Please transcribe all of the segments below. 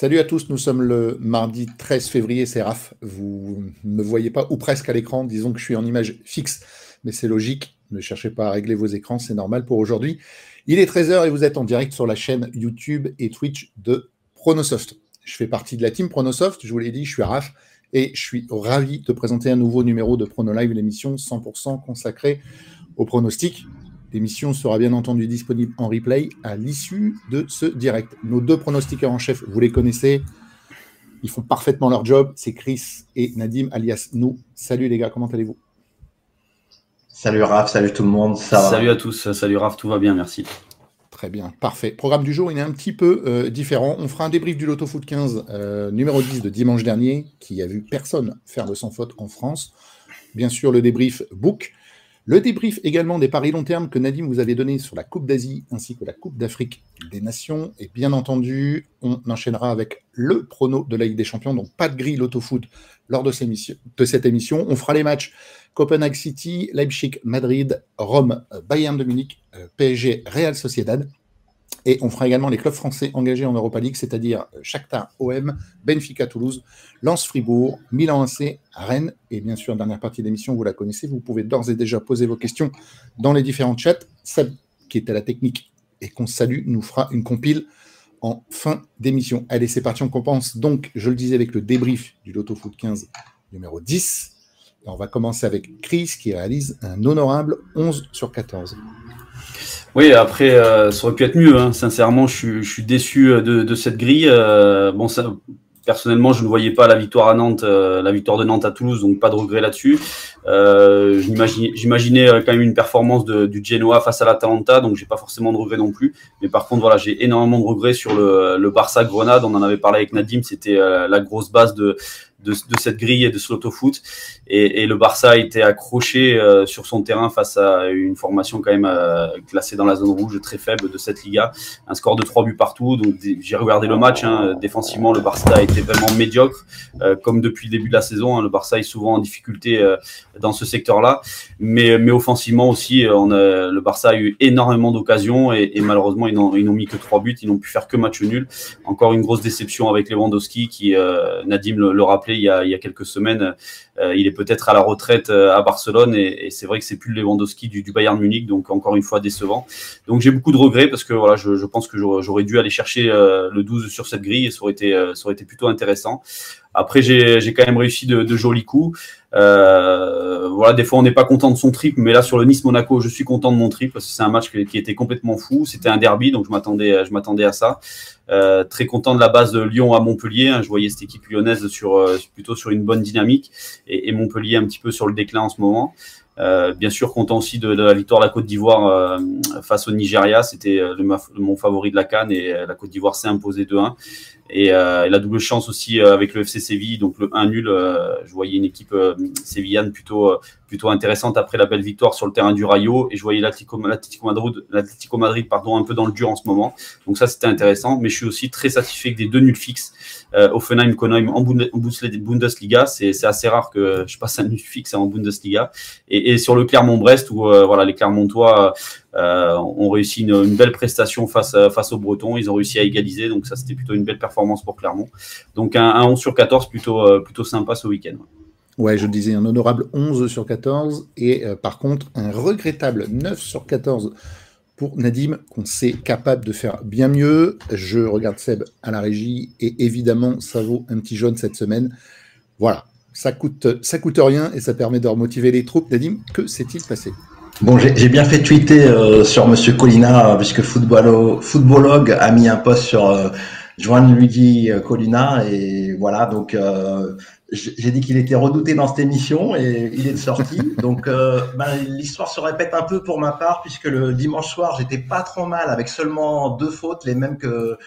Salut à tous, nous sommes le mardi 13 février, c'est Raph. Vous ne me voyez pas, ou presque à l'écran, disons que je suis en image fixe, mais c'est logique, ne cherchez pas à régler vos écrans, c'est normal pour aujourd'hui. Il est 13h et vous êtes en direct sur la chaîne YouTube et Twitch de Pronosoft. Je fais partie de la team Pronosoft, je vous l'ai dit, je suis Raph et je suis ravi de présenter un nouveau numéro de PronoLive, l'émission 100% consacrée aux pronostics. L'émission sera bien entendu disponible en replay à l'issue de ce direct. Nos deux pronostiqueurs en chef, vous les connaissez. Ils font parfaitement leur job. C'est Chris et Nadim, alias nous. Salut les gars, comment allez-vous? Salut Raph, salut tout le monde. salut à tous, salut Raph, tout va bien, merci. Très bien, parfait. Programme du jour, il est un petit peu euh, différent. On fera un débrief du Loto Foot 15, euh, numéro 10 de dimanche dernier, qui a vu personne faire de sans faute en France. Bien sûr, le débrief book. Le débrief également des paris long terme que Nadim vous avait donné sur la Coupe d'Asie ainsi que la Coupe d'Afrique des Nations. Et bien entendu, on enchaînera avec le prono de la Ligue des Champions, donc pas de grille l'autofoot lors de, cette émission. On fera les matchs Copenhague City, Leipzig, Madrid, Rome, Bayern de Munich, euh, PSG, Real Sociedad. Et on fera également les clubs français engagés en Europa League, c'est-à-dire Shakhtar OM, Benfica Toulouse, Lens Fribourg, Milan AC, Rennes. Et bien sûr, dernière partie de l'émission, vous la connaissez. Vous pouvez d'ores et déjà poser vos questions dans les différents chats. Seb, qui est à la technique et qu'on salue, nous fera une compile en fin d'émission. Allez, c'est parti. On compense donc, je le disais, avec le débrief du Loto Foot 15 numéro 10. on va commencer avec Chris qui réalise un honorable 11 sur 14. Oui, après, euh, ça aurait pu être mieux. Hein. Sincèrement, je suis, déçu euh, de, cette grille. Euh, bon, personnellement, je ne voyais pas la victoire à Nantes, la victoire de Nantes à Toulouse, donc pas de regret là-dessus. J'imaginais quand même une performance du Genoa face à l'Atalanta, donc j'ai pas forcément de regrets non plus. Mais par contre, voilà, j'ai énormément de regrets sur le, le Barça Grenade. On en avait parlé avec Nadim, c'était la grosse base de de, cette grille et de ce foot Et, et, le Barça a été accroché euh, sur son terrain face à une formation quand même euh, classée dans la zone rouge très faible de cette Liga. Un score de 3 buts partout. Donc j'ai regardé le match. Hein. Défensivement, le Barça a été vraiment médiocre, euh, comme depuis le début de la saison. Hein. Le Barça est souvent en difficulté dans ce secteur-là. Mais, mais offensivement aussi, on a, le Barça a eu énormément d'occasions et, et, malheureusement, ils n'ont mis que 3 buts. Ils n'ont pu faire que match nul. Encore une grosse déception avec Lewandowski qui, Nadim le, le rappelait, il y a, quelques semaines. Euh, il est peut-être à la retraite euh, à Barcelone et, c'est vrai que c'est plus le Lewandowski du, Bayern Munich, donc encore une fois décevant. Donc j'ai beaucoup de regrets parce que je, pense que j'aurais dû aller chercher euh, le 12 sur cette grille et ça aurait ça aurait été plutôt intéressant. Après, j'ai quand même réussi de, de jolis coups. Euh, voilà, des fois on n'est pas content de son triple, mais là sur le Nice Monaco, je suis content de mon triple parce que c'est un match qui, était complètement fou. C'était un derby, donc je m'attendais, à ça. Euh, très content de la base de Lyon à Montpellier. Hein. je voyais cette équipe lyonnaise euh, plutôt sur une bonne dynamique et, Montpellier un petit peu sur le déclin en ce moment. Bien sûr, content aussi de, la victoire de la Côte d'Ivoire face au Nigeria. C'était mon favori de la Cannes et la Côte d'Ivoire s'est imposée 2-1. Et, la double chance aussi avec le FC Séville, donc le 1 nul. je voyais une équipe sévillane plutôt plutôt intéressante après la belle victoire sur le terrain du Rayo. Et je voyais l'Atlético Madrid, Madrid pardon, un peu dans le dur en ce moment. Donc ça, c'était intéressant. Mais je suis aussi très satisfait des deux nuls fixes euh, Offenheim, Konheim en, Bundesliga. C'est assez rare que je passe un nul fixe en Bundesliga. Et, et sur le Clermont-Brest, où euh, voilà, les Clermontois euh, ont réussi une, belle prestation face, face aux Bretons. Ils ont réussi à égaliser. Donc ça, c'était plutôt une belle performance pour Clermont. Donc un, un 11 sur 14 plutôt, euh, plutôt sympa ce week-end. Ouais, je disais un honorable 11 sur 14 et euh, par contre un regrettable 9 sur 14 pour Nadim, qu'on sait capable de faire bien mieux. Je regarde Seb à la régie et évidemment, ça vaut un petit jaune cette semaine. Voilà, ça coûte, ça coûte rien et ça permet de remotiver les troupes. Nadim, que s'est-il passé? Bon, j'ai bien fait tweeter euh, sur Monsieur Colina, puisque Footballog a mis un post sur euh, Joan Luigi Colina, et voilà, donc euh, j'ai dit qu'il était redouté dans cette émission et il est sorti. Donc euh, ben, l'histoire se répète un peu pour ma part puisque le dimanche soir j'étais pas trop mal avec seulement deux fautes, les mêmes que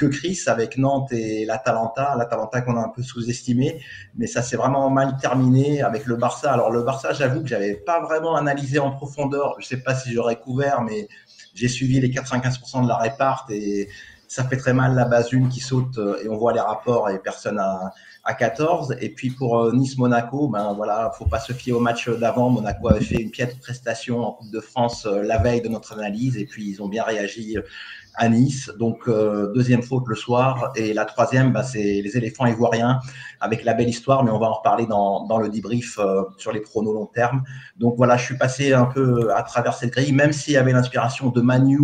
que Chris avec Nantes et l'Atalanta, l'Atalanta qu'on a un peu sous-estimé, mais ça s'est vraiment mal terminé avec le Barça. Alors le Barça, j'avoue que j'avais pas vraiment analysé en profondeur. Je sais pas si j'aurais couvert, mais j'ai suivi les 95% de la réparte et ça fait très mal la base 1 qui saute et on voit les rapports et personne à, à 14. Et puis pour Nice-Monaco, ben voilà, faut pas se fier au match d'avant. Monaco avait fait une piètre prestation en Coupe de France la veille de notre analyse et puis ils ont bien réagi à Nice. Donc, euh, deuxième faute le soir. Et la troisième, bah, c'est les éléphants ivoiriens avec la belle histoire, mais on va en reparler dans, dans le debrief euh, sur les pronos long terme. Donc voilà, je suis passé un peu à travers cette grille, même s'il y avait l'inspiration de Manu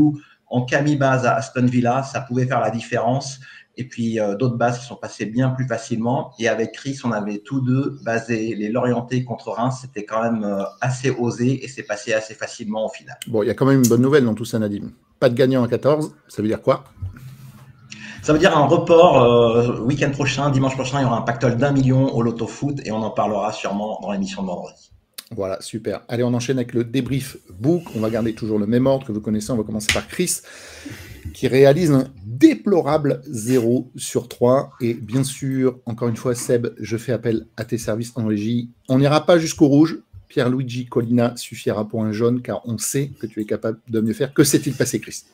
en Camille base à Aston Villa, ça pouvait faire la différence. Et puis euh, d'autres bases qui sont passées bien plus facilement. Et avec Chris, on avait tous deux basé les Lorientais contre Reims. C'était quand même assez osé et c'est passé assez facilement au final. Bon, il y a quand même une bonne nouvelle dans tout ça, Nadim. Pas de gagnant à 14, ça veut dire quoi? Ça veut dire un report euh, week-end prochain, dimanche prochain, il y aura un pactole d'un million au Loto Foot et on en parlera sûrement dans l'émission de vendredi. Voilà, super. Allez, on enchaîne avec le débrief book. On va garder toujours le même ordre que vous connaissez. On va commencer par Chris, qui réalise un déplorable 0 sur 3. Et bien sûr, encore une fois, Seb, je fais appel à tes services en régie. On n'ira pas jusqu'au rouge. Pierre-Luigi Colina suffira pour un jaune car on sait que tu es capable de mieux faire. Que s'est-il passé, Chris?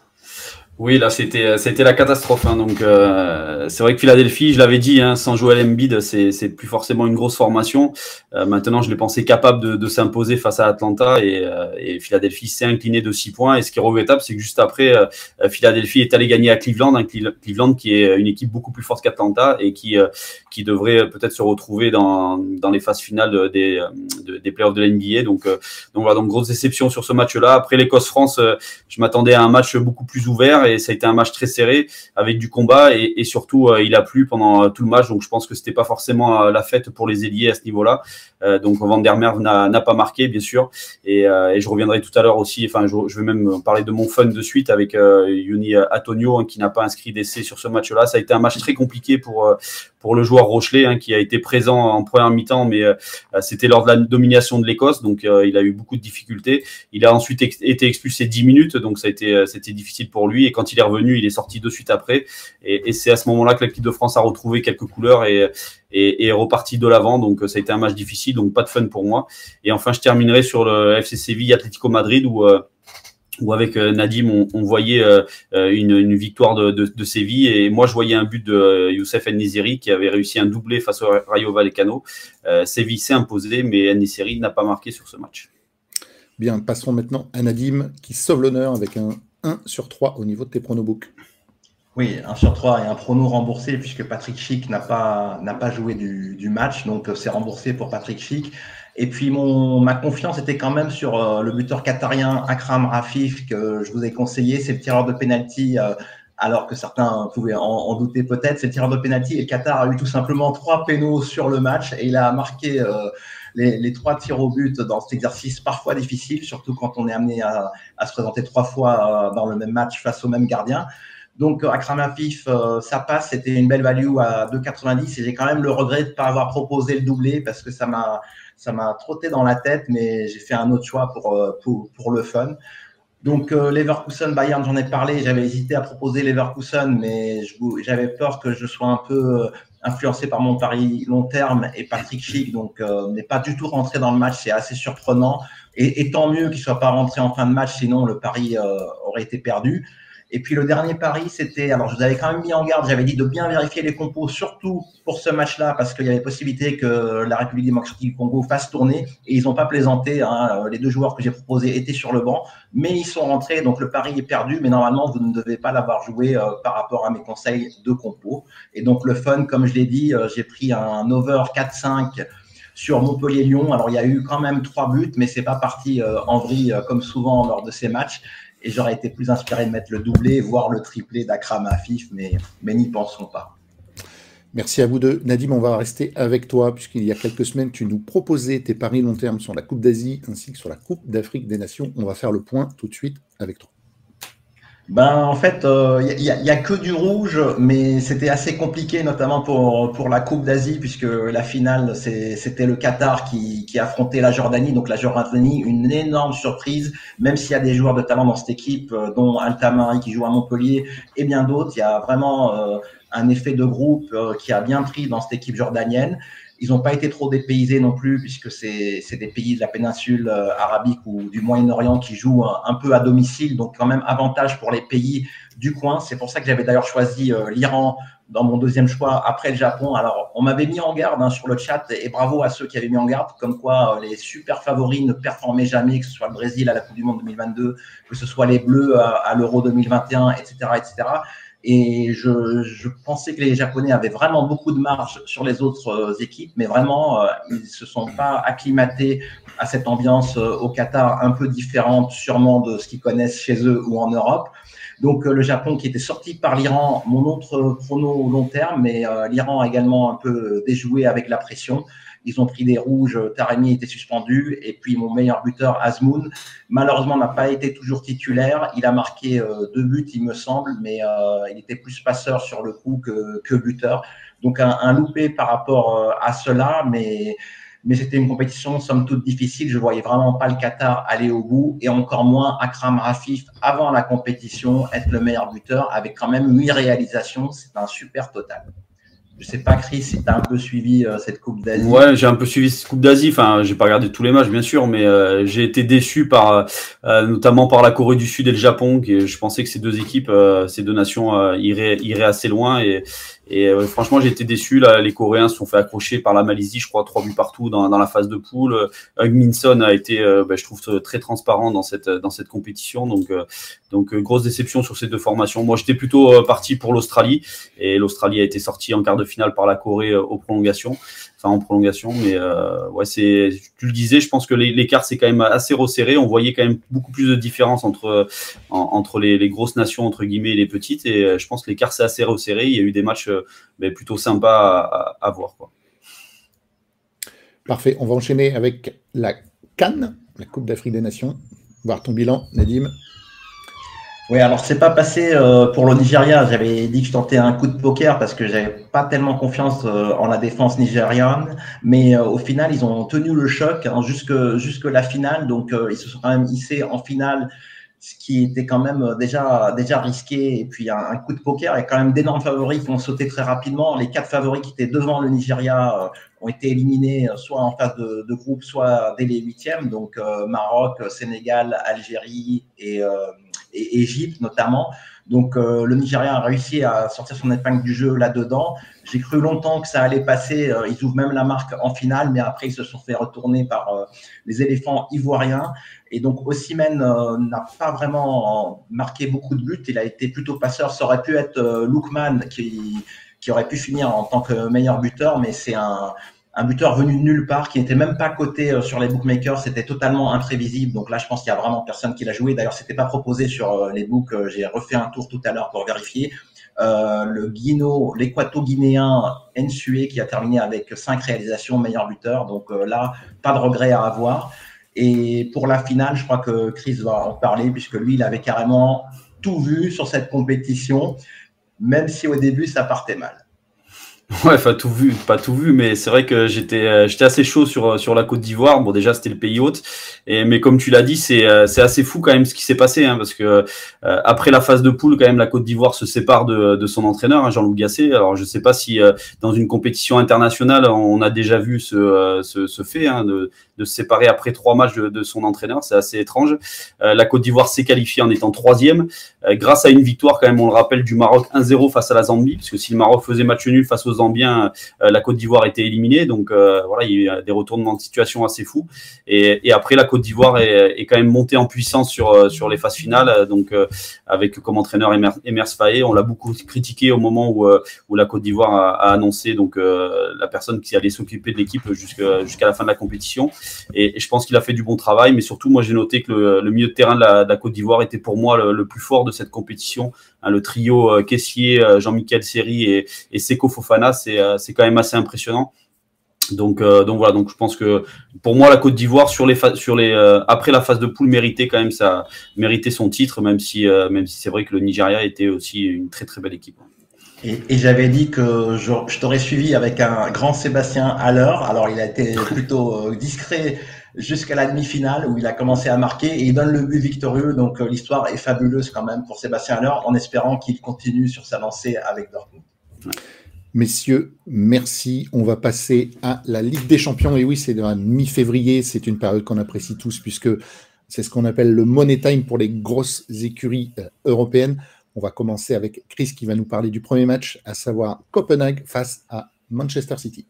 Oui, là, c'était, c'était la catastrophe. Hein. Donc, euh, c'est vrai que Philadelphie, je l'avais dit, hein, sans jouer à l'Embiid, c'est, c'est plus forcément une grosse formation. Euh, maintenant, je l'ai pensé capable de, de s'imposer face à Atlanta et, euh, et Philadelphie s'est incliné de 6 points. Et ce qui est regrettable, c'est que juste après, euh, Philadelphie est allé gagner à Cleveland, hein, Cleveland qui est une équipe beaucoup plus forte qu'Atlanta et qui, qui devrait peut-être se retrouver dans, dans les phases finales des, des playoffs de l'NBA. Donc, donc voilà, donc grosse déception sur ce match-là. Après l'Écosse-France, je m'attendais à un match beaucoup plus ouvert et ça a été un match très serré avec du combat et, surtout euh, il a plu pendant euh, tout le match donc je pense que c'était pas forcément euh, la fête pour les ailiers à ce niveau-là. donc Van der Merwe n'a pas marqué bien sûr et, je reviendrai tout à l'heure aussi. Enfin je, vais même parler de mon fun de suite avec Yuni Antonio hein, qui n'a pas inscrit d'essai sur ce match-là. Ça a été un match très compliqué pour pour le joueur Rochelet hein, qui a été présent en première mi-temps, mais c'était lors de la domination de l'Écosse, donc il a eu beaucoup de difficultés. Il a ensuite été expulsé 10 minutes, donc ça a été c'était difficile pour lui. Et quand il est revenu, il est sorti de suite après. Et, c'est à ce moment-là que l'équipe de France a retrouvé quelques couleurs et, et, est reparti de l'avant. Donc ça a été un match difficile, donc pas de fun pour moi. Et enfin, je terminerai sur le FC Séville Atlético Madrid où euh, où avec euh, Nadim, on, voyait euh, une, victoire de, de, Séville et moi je voyais un but de Youssef Nizeri qui avait réussi un doublé face au Rayo Vallecano. Séville s'est imposé, mais Nizeri n'a pas marqué sur ce match. Bien, passons maintenant à Nadim qui sauve l'honneur avec un 1 sur 3 au niveau de tes pronobooks. Oui, 1 sur 3 et un prono remboursé puisque Patrick Schick n'a pas, n'a pas joué du, match, donc euh, c'est remboursé pour Patrick Schick. Et puis mon, ma confiance était quand même sur euh, le buteur qatarien Akram Rafif que je vous ai conseillé, c'est le tireur de penalty euh, alors que certains pouvaient en, douter peut-être, c'est le tireur de penalty et le Qatar a eu tout simplement trois pénaux sur le match et il a marqué les, trois tirs au but dans cet exercice parfois difficile, surtout quand on est amené à, se présenter trois fois euh, dans le même match face au même gardien. Donc, Akram Afif, euh, ça passe. C'était une belle value à 2,90 et j'ai quand même le regret de ne pas avoir proposé le doublé parce que ça m'a, ça m'a trotté dans la tête, mais j'ai fait un autre choix pour, euh, pour, le fun. Donc, Leverkusen, Bayern, j'en ai parlé. J'avais hésité à proposer Leverkusen, mais j'avais peur que je sois un peu influencé par mon pari long terme et Patrick Schick, donc euh, n'est pas du tout rentré dans le match, c'est assez surprenant. Et, tant mieux qu'il soit pas rentré en fin de match, sinon le pari euh, aurait été perdu. Et puis le dernier pari, c'était, alors je vous avais quand même mis en garde, j'avais dit de bien vérifier les compos, surtout pour ce match-là, parce qu'il y avait possibilité que la République démocratique du Congo fasse tourner, et ils n'ont pas plaisanté. Hein, les deux joueurs que j'ai proposés étaient sur le banc, mais ils sont rentrés, donc le pari est perdu, mais normalement vous ne devez pas l'avoir joué euh, par rapport à mes conseils de compos. Et donc le fun, comme je l'ai dit, euh, j'ai pris un over 4-5 sur Montpellier-Lyon. Alors il y a eu quand même trois buts, mais c'est pas parti euh, en vrille comme souvent lors de ces matchs et j'aurais été plus inspiré de mettre le doublé, voire le triplé d'Akram Afif, mais, mais n'y pensons pas. Merci à vous deux. Nadim, on va rester avec toi, puisqu'il y a quelques semaines, tu nous proposais tes paris long terme sur la Coupe d'Asie ainsi que sur la Coupe d'Afrique des Nations. On va faire le point tout de suite avec toi. Ben, en fait, il euh, a, y a, que du rouge, mais c'était assez compliqué, notamment pour, pour la Coupe d'Asie, puisque la finale, c'était le Qatar qui, affrontait la Jordanie. Donc la Jordanie, une énorme surprise, même s'il y a des joueurs de talent dans cette équipe, euh, dont Altamari qui joue à Montpellier et bien d'autres. Il y a vraiment euh, un effet de groupe qui a bien pris dans cette équipe jordanienne. Ils n'ont pas été trop dépaysés non plus, puisque c'est des pays de la péninsule arabique ou du Moyen-Orient qui jouent un, peu à domicile, donc quand même avantage pour les pays du coin. C'est pour ça que j'avais d'ailleurs choisi l'Iran dans mon deuxième choix après le Japon. Alors, on m'avait mis en garde hein, sur le chat et bravo à ceux qui avaient mis en garde, comme quoi euh, les super favoris ne performaient jamais, que ce soit le Brésil à la Coupe du Monde 2022, que ce soit les Bleus à, l'Euro 2021, etc., etc. Et je, je, pensais que les Japonais avaient vraiment beaucoup de marge sur les autres euh, équipes, mais vraiment, euh, ils se sont pas acclimatés à cette ambiance au Qatar un peu différente, sûrement de ce qu'ils connaissent chez eux ou en Europe. Donc euh, le Japon qui était sorti par l'Iran, mon autre prono long terme, mais euh, l'Iran a également un peu déjoué avec la pression. Ils ont pris des rouges, Taremi était suspendu, et puis mon meilleur buteur, Azmoun, malheureusement n'a pas été toujours titulaire. Il a marqué euh, deux buts, il me semble, mais il était plus passeur sur le coup que, buteur. Donc un, un loupé par rapport à cela, mais mais c'était une compétition somme toute difficile. Je voyais vraiment pas le Qatar aller au bout et encore moins Akram Rafif avant la compétition être le meilleur buteur avec quand même huit réalisations. C'est un super total. Je sais pas, Chris, si tu as un peu suivi euh, cette Coupe d'Asie. Ouais, j'ai un peu suivi cette Coupe d'Asie. Enfin, j'ai pas regardé tous les matchs, bien sûr, mais euh, j'ai été déçu par, euh, notamment par la Corée du Sud et le Japon. Qui, je pensais que ces deux équipes, ces deux nations iraient, iraient assez loin et, et euh, franchement, j'ai été déçu. Là, les Coréens se sont fait accrocher par la Malaisie, je crois, trois buts partout dans, dans la phase de poule. Hug Minson a été, euh, bah, je trouve, très transparent dans cette, dans cette compétition. Donc, euh, donc grosse déception sur ces deux formations. Moi, j'étais plutôt parti pour l'Australie. Et l'Australie a été sortie en quart de finale par la Corée aux prolongations en prolongation. Mais euh, ouais, c'est, tu le disais, je pense que l'écart c'est quand même assez resserré. On voyait quand même beaucoup plus de différence entre les, grosses nations entre guillemets et les petites. Et euh, je pense que l'écart c'est assez resserré. Il y a eu des matchs euh, mais plutôt sympas à, voir. Parfait. On va enchaîner avec la Cannes, la Coupe d'Afrique des Nations. Voir ton bilan, Nadim. Oui, alors c'est pas passé euh, pour le Nigeria. J'avais dit que je tentais un coup de poker parce que j'avais pas tellement confiance euh, en la défense nigériane, mais euh, au final ils ont tenu le choc hein, jusque jusque la finale. Donc ils se sont quand même hissés en finale, ce qui était quand même déjà déjà risqué. Et puis un, coup de poker, il y a quand même d'énormes favoris qui ont sauté très rapidement. Les quatre favoris qui étaient devant le Nigeria ont été éliminés soit en phase de, de groupe, soit dès les huitièmes. Donc Maroc, Sénégal, Algérie et et Égypte notamment. Donc euh, le Nigeria a réussi à sortir son épingle du jeu là-dedans. J'ai cru longtemps que ça allait passer. Euh, ils ouvrent même la marque en finale, mais après ils se sont fait retourner par euh, les éléphants ivoiriens. Et donc Osimhen n'a pas vraiment marqué beaucoup de buts. Il a été plutôt passeur. Ça aurait pu être Lookman qui qui aurait pu finir en tant que meilleur buteur, mais c'est un, un buteur venu de nulle part, qui n'était même pas coté euh, sur les bookmakers, c'était totalement imprévisible. Donc là, je pense qu'il y a vraiment personne qui l'a joué. D'ailleurs, c'était pas proposé sur euh, les books. Euh, j'ai refait un tour tout à l'heure pour vérifier. Le Guino, l'équato-guinéen Nsue, qui a terminé avec cinq réalisations, meilleur buteur. Donc là, pas de regret à avoir. Et pour la finale, je crois que Chris va en parler, puisque lui, il avait carrément tout vu sur cette compétition, même si au début, ça partait mal. Ouais, pas tout vu, pas tout vu, mais c'est vrai que j'étais euh, j'étais assez chaud sur sur la Côte d'Ivoire. Bon, déjà c'était le pays hôte, et mais comme tu l'as dit, c'est euh, c'est assez fou quand même ce qui s'est passé, hein, parce que euh, après la phase de poule, quand même la Côte d'Ivoire se sépare de, de son entraîneur, hein, Jean-Loup Gasset. Alors je sais pas si dans une compétition internationale on a déjà vu ce ce, ce fait hein, de de se séparer après trois matchs de, de son entraîneur, c'est assez étrange. la Côte d'Ivoire s'est qualifiée en étant troisième grâce à une victoire quand même, on le rappelle, du Maroc 1-0 face à la Zambie, parce que si le Maroc faisait match nul face aux bien, euh, la Côte d'Ivoire était éliminée. Donc euh, voilà, il y a eu des retournements de situation assez fous. Et, après, la Côte d'Ivoire est, quand même montée en puissance sur, euh, sur les phases finales. Donc avec comme entraîneur Emers Faye, on l'a beaucoup critiqué au moment où, où la Côte d'Ivoire a, annoncé donc la personne qui allait s'occuper de l'équipe jusqu'à la fin de la compétition. Et, je pense qu'il a fait du bon travail. Mais surtout, moi, j'ai noté que le, milieu de terrain de la, Côte d'Ivoire était pour moi le, plus fort de cette compétition. Hein, le trio Caissier, Jean-Michel Seri et, et Seko Fofana, euh, c'est quand même assez impressionnant. Donc, euh, donc voilà, donc je pense que pour moi la Côte d'Ivoire sur les sur les euh, après la phase de poule méritait quand même ça méritait son titre, même si même si c'est vrai que le Nigeria était aussi une très très belle équipe. Et, j'avais dit que je, t'aurais suivi avec un grand Sébastien à l'heure. Alors il a été plutôt discret jusqu'à la demi-finale où il a commencé à marquer et il donne le but victorieux. Donc l'histoire est fabuleuse quand même pour Sébastien Haller en espérant qu'il continue sur sa lancée avec Dortmund. Messieurs, merci. On va passer à la Ligue des Champions. Et oui, c'est la mi-février. C'est une période qu'on apprécie tous puisque c'est ce qu'on appelle le money time pour les grosses écuries euh, européennes. On va commencer avec Chris qui va nous parler du premier match, à savoir Copenhague face à Manchester City.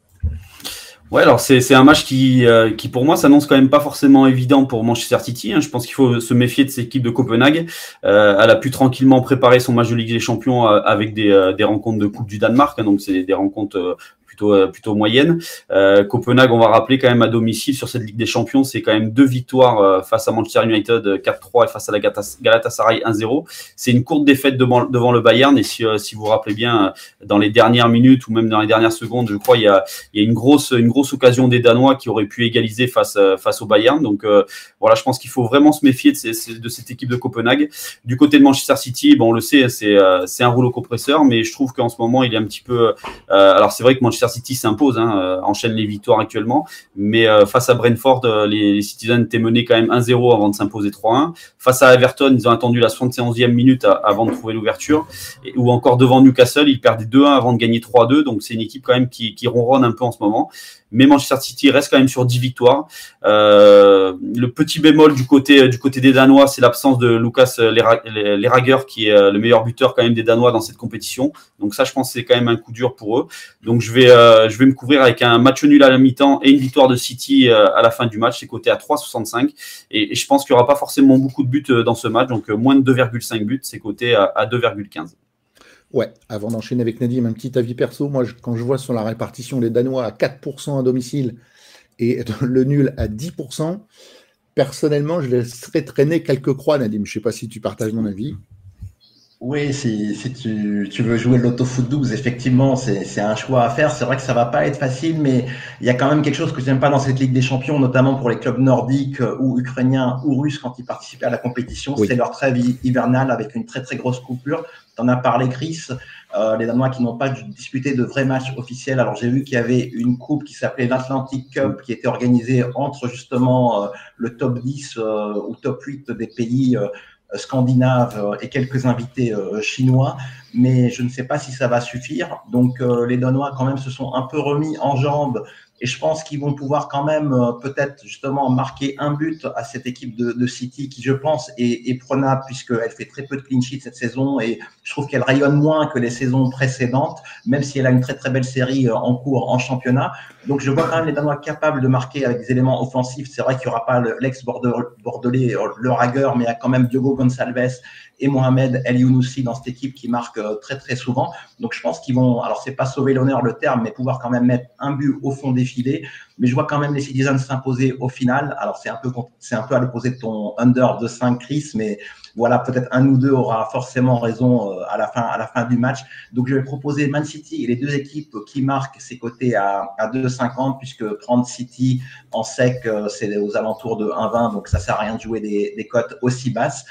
Ouais, alors c'est un match qui, euh, qui pour moi s'annonce quand même pas forcément évident pour Manchester City. Hein. Je pense qu'il faut se méfier de cette équipe de Copenhague. Euh, elle a pu tranquillement préparer son match de Ligue des Champions euh, avec des, des rencontres de Coupe du Danemark. Hein. donc c'est des rencontres plutôt euh, plutôt moyenne. Euh, Copenhague, on va rappeler quand même à domicile sur cette Ligue des Champions, c'est quand même deux victoires euh, face à Manchester United 4-3 et face à la Galatasaray 1-0. C'est une courte défaite devant, devant le Bayern et si, vous vous rappelez bien, dans les dernières minutes ou même dans les dernières secondes, je crois il y a, il y a une grosse une grosse occasion des Danois qui auraient pu égaliser face face au Bayern. Donc voilà, je pense qu'il faut vraiment se méfier de, cette équipe de Copenhague. Du côté de Manchester City, bon on le sait, c'est c'est un rouleau compresseur, mais je trouve qu'en ce moment il est un petit peu. alors c'est vrai que Manchester City s'impose, hein, euh, enchaîne les victoires actuellement. Mais euh, face à Brentford, euh, les, Citizens étaient menés quand même 1-0 avant de s'imposer 3-1. Face à Everton, ils ont attendu la 71e minute avant de trouver l'ouverture. Ou encore devant Newcastle, ils perdaient 2-1 avant de gagner 3-2. Donc c'est une équipe quand même qui, ronronne un peu en ce moment mais Manchester City reste quand même sur 10 victoires. Le petit bémol du côté du côté des Danois, c'est l'absence de Lucas Lerager, qui est le meilleur buteur quand même des Danois dans cette compétition. Donc ça, je pense, c'est quand même un coup dur pour eux. Donc je vais euh, je vais me couvrir avec un match nul à la mi-temps et une victoire de City à la fin du match. C'est coté à 3,65 et, et, je pense qu'il y aura pas forcément beaucoup de buts dans ce match. Donc moins de 2,5 buts, c'est coté à, à 2,15. Ouais, avant d'enchaîner avec Nadim, un petit avis perso. Moi, quand je vois sur la répartition les Danois à 4% à domicile et le nul à 10%, personnellement, je laisserais traîner quelques croix, Nadim. Je ne sais pas si tu partages mon avis. Oui, si, si tu, tu, veux jouer l'auto-foot 12, effectivement, c'est un choix à faire. C'est vrai que ça va pas être facile, mais il y a quand même quelque chose que j'aime pas dans cette Ligue des Champions, notamment pour les clubs nordiques euh, ou ukrainiens ou russes quand ils participent à la compétition. C'est leur trêve hivernale avec une très très grosse coupure. Tu en as parlé, Chris. Euh, les Danois qui n'ont pas disputé de vrais matchs officiels. Alors j'ai vu qu'il y avait une coupe qui s'appelait l'Atlantic Cup qui était organisée entre justement euh, le top 10 euh, ou top 8 des pays scandinaves euh, et quelques invités euh, chinois, mais je ne sais pas si ça va suffire. Donc euh, les Danois quand même se sont un peu remis en jambes et je pense qu'ils vont pouvoir quand même euh, peut-être justement marquer un but à cette équipe de, City qui, je pense, est, est prenable puisqu'elle fait très peu de clean sheet cette saison et je trouve qu'elle rayonne moins que les saisons précédentes, même si elle a une très très belle série euh, en cours en championnat. Donc je vois quand même les Danois capables de marquer avec des éléments offensifs. C'est vrai qu'il n'y aura pas l'ex-bordelais, euh, le ragueur, mais il y a quand même Diogo Gonçalves et Mohamed El Younousi dans cette équipe qui marque très très souvent. Donc je pense qu'ils vont, alors c'est pas sauver l'honneur le terme, mais pouvoir quand même mettre un but au fond des Mais je vois quand même les Citizens s'imposer au final. Alors c'est un peu c'est un peu à l'opposé de ton under de 5 Chris, mais voilà peut-être un ou deux aura forcément raison euh, à la fin à la fin du match. Donc je vais proposer Man City et les deux équipes qui marquent ces côtés à, à 2,50 puisque prendre City en sec euh, c'est aux alentours de 1,20 donc ça sert à rien de jouer des, des cotes aussi basses.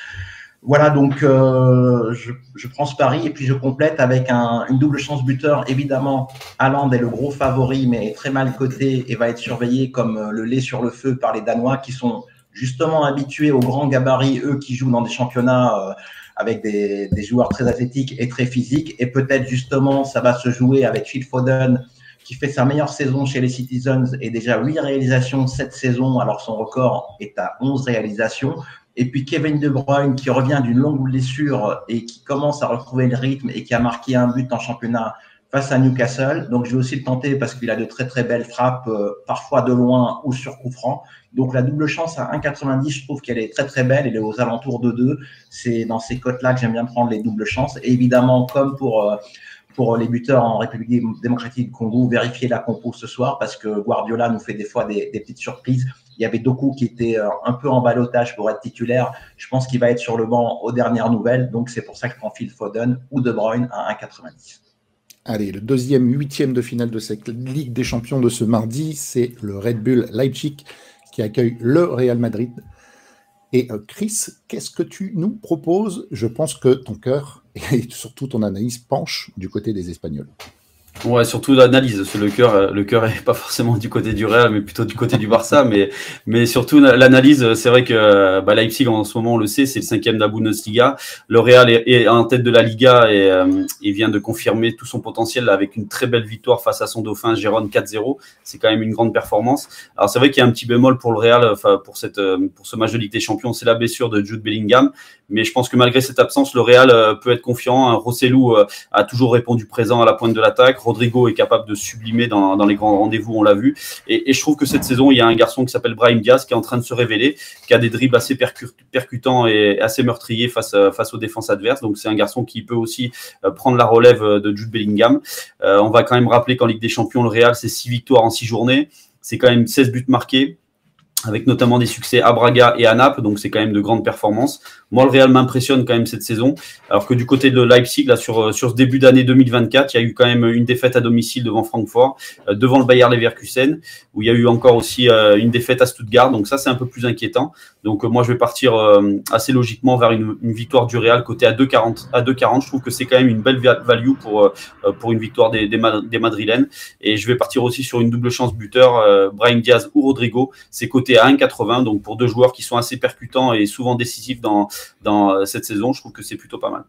Voilà, donc euh, je, prends ce pari et puis je complète avec un, une double chance buteur. Évidemment, Haaland est le gros favori, mais est très mal coté et va être surveillé comme euh, le lait sur le feu par les Danois qui sont justement habitués aux grands gabarits, eux qui jouent dans des championnats euh, avec des, des, joueurs très athlétiques et très physiques. Et peut-être justement, ça va se jouer avec Phil Foden qui fait sa meilleure saison chez les Citizens et déjà 8 réalisations cette saison, alors son record est à 11 réalisations. Et puis Kevin De Bruyne qui revient d'une longue blessure et qui commence à retrouver le rythme et qui a marqué un but en championnat face à Newcastle. Donc je vais aussi le tenter parce qu'il a de très très belles frappes, euh, parfois de loin ou sur coup franc. Donc la double chance à 1,90, je trouve qu'elle est très très belle. Elle est aux alentours de 2. C'est dans ces cotes-là que j'aime bien prendre les doubles chances. Et évidemment, comme pour euh, pour les buteurs en République démocratique du Congo, vérifier la compo ce soir parce que Guardiola nous fait des fois des, des petites surprises. Il y avait Doku qui était euh, un peu en balotage pour être titulaire. Je pense qu'il va être sur le banc aux dernières nouvelles. Donc, c'est pour ça que je prends Phil Foden ou De Bruyne à 1,90. Allez, le deuxième huitième de finale de cette Ligue des Champions de ce mardi, c'est le Red Bull Leipzig qui accueille le Real Madrid. Et euh, Chris, qu'est-ce que tu nous proposes? Je pense que ton cœur et surtout ton analyse penche du côté des Espagnols. Ouais, surtout l'analyse. Le cœur, euh, le cœur est pas forcément du côté du Real, mais plutôt du côté du Barça. mais, mais surtout l'analyse. C'est vrai que euh, bah, Leipzig en ce moment, on le sait, c'est le cinquième de la Bundesliga. Le Real est, en tête de la Liga et euh, il vient de confirmer tout son potentiel avec une très belle victoire face à son dauphin Gérone 4-0. C'est quand même une grande performance. Alors c'est vrai qu'il y a un petit bémol pour le Real, enfin pour cette, pour ce match de Ligue des Champions, c'est la blessure de Jude Bellingham. Mais je pense que malgré cette absence, le Real peut être confiant. Rossellou a toujours répondu présent à la pointe de l'attaque. Rodrigo est capable de sublimer dans, les grands rendez-vous, on l'a vu. Et, je trouve que cette saison, il y a un garçon qui s'appelle Brahim Diaz qui est en train de se révéler, qui a des dribbles assez percutants et assez meurtriers face, face aux défenses adverses. Donc c'est un garçon qui peut aussi euh, prendre la relève de Jude Bellingham. Euh, on va quand même rappeler qu'en Ligue des Champions, le Real, c'est 6 victoires en 6 journées. C'est quand même 16 buts marqués avec notamment des succès à Braga et à Naples, donc c'est quand même de grandes performances. Moi, le Real m'impressionne quand même cette saison, alors que du côté de Leipzig, là, sur, sur ce début d'année 2024, il y a eu quand même une défaite à domicile devant Francfort, euh, devant le Bayer Leverkusen, où il y a eu encore aussi euh, une défaite à Stuttgart, donc ça c'est un peu plus inquiétant. Donc euh, moi, je vais partir assez logiquement vers une, une, victoire du Real côté à 2,40. À 2,40, je trouve que c'est quand même une belle value pour, pour une victoire des, des, des, Madrilènes. Et je vais partir aussi sur une double chance buteur, Brian Diaz ou Rodrigo. C'est côté à 1,80. Donc pour deux joueurs qui sont assez percutants et souvent décisifs dans, dans euh, cette saison, je trouve que c'est plutôt pas mal.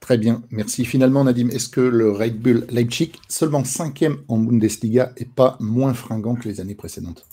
Très bien, merci. Finalement, Nadim, est-ce que le Red Bull Leipzig, seulement cinquième en Bundesliga, est pas moins fringant que les années précédentes?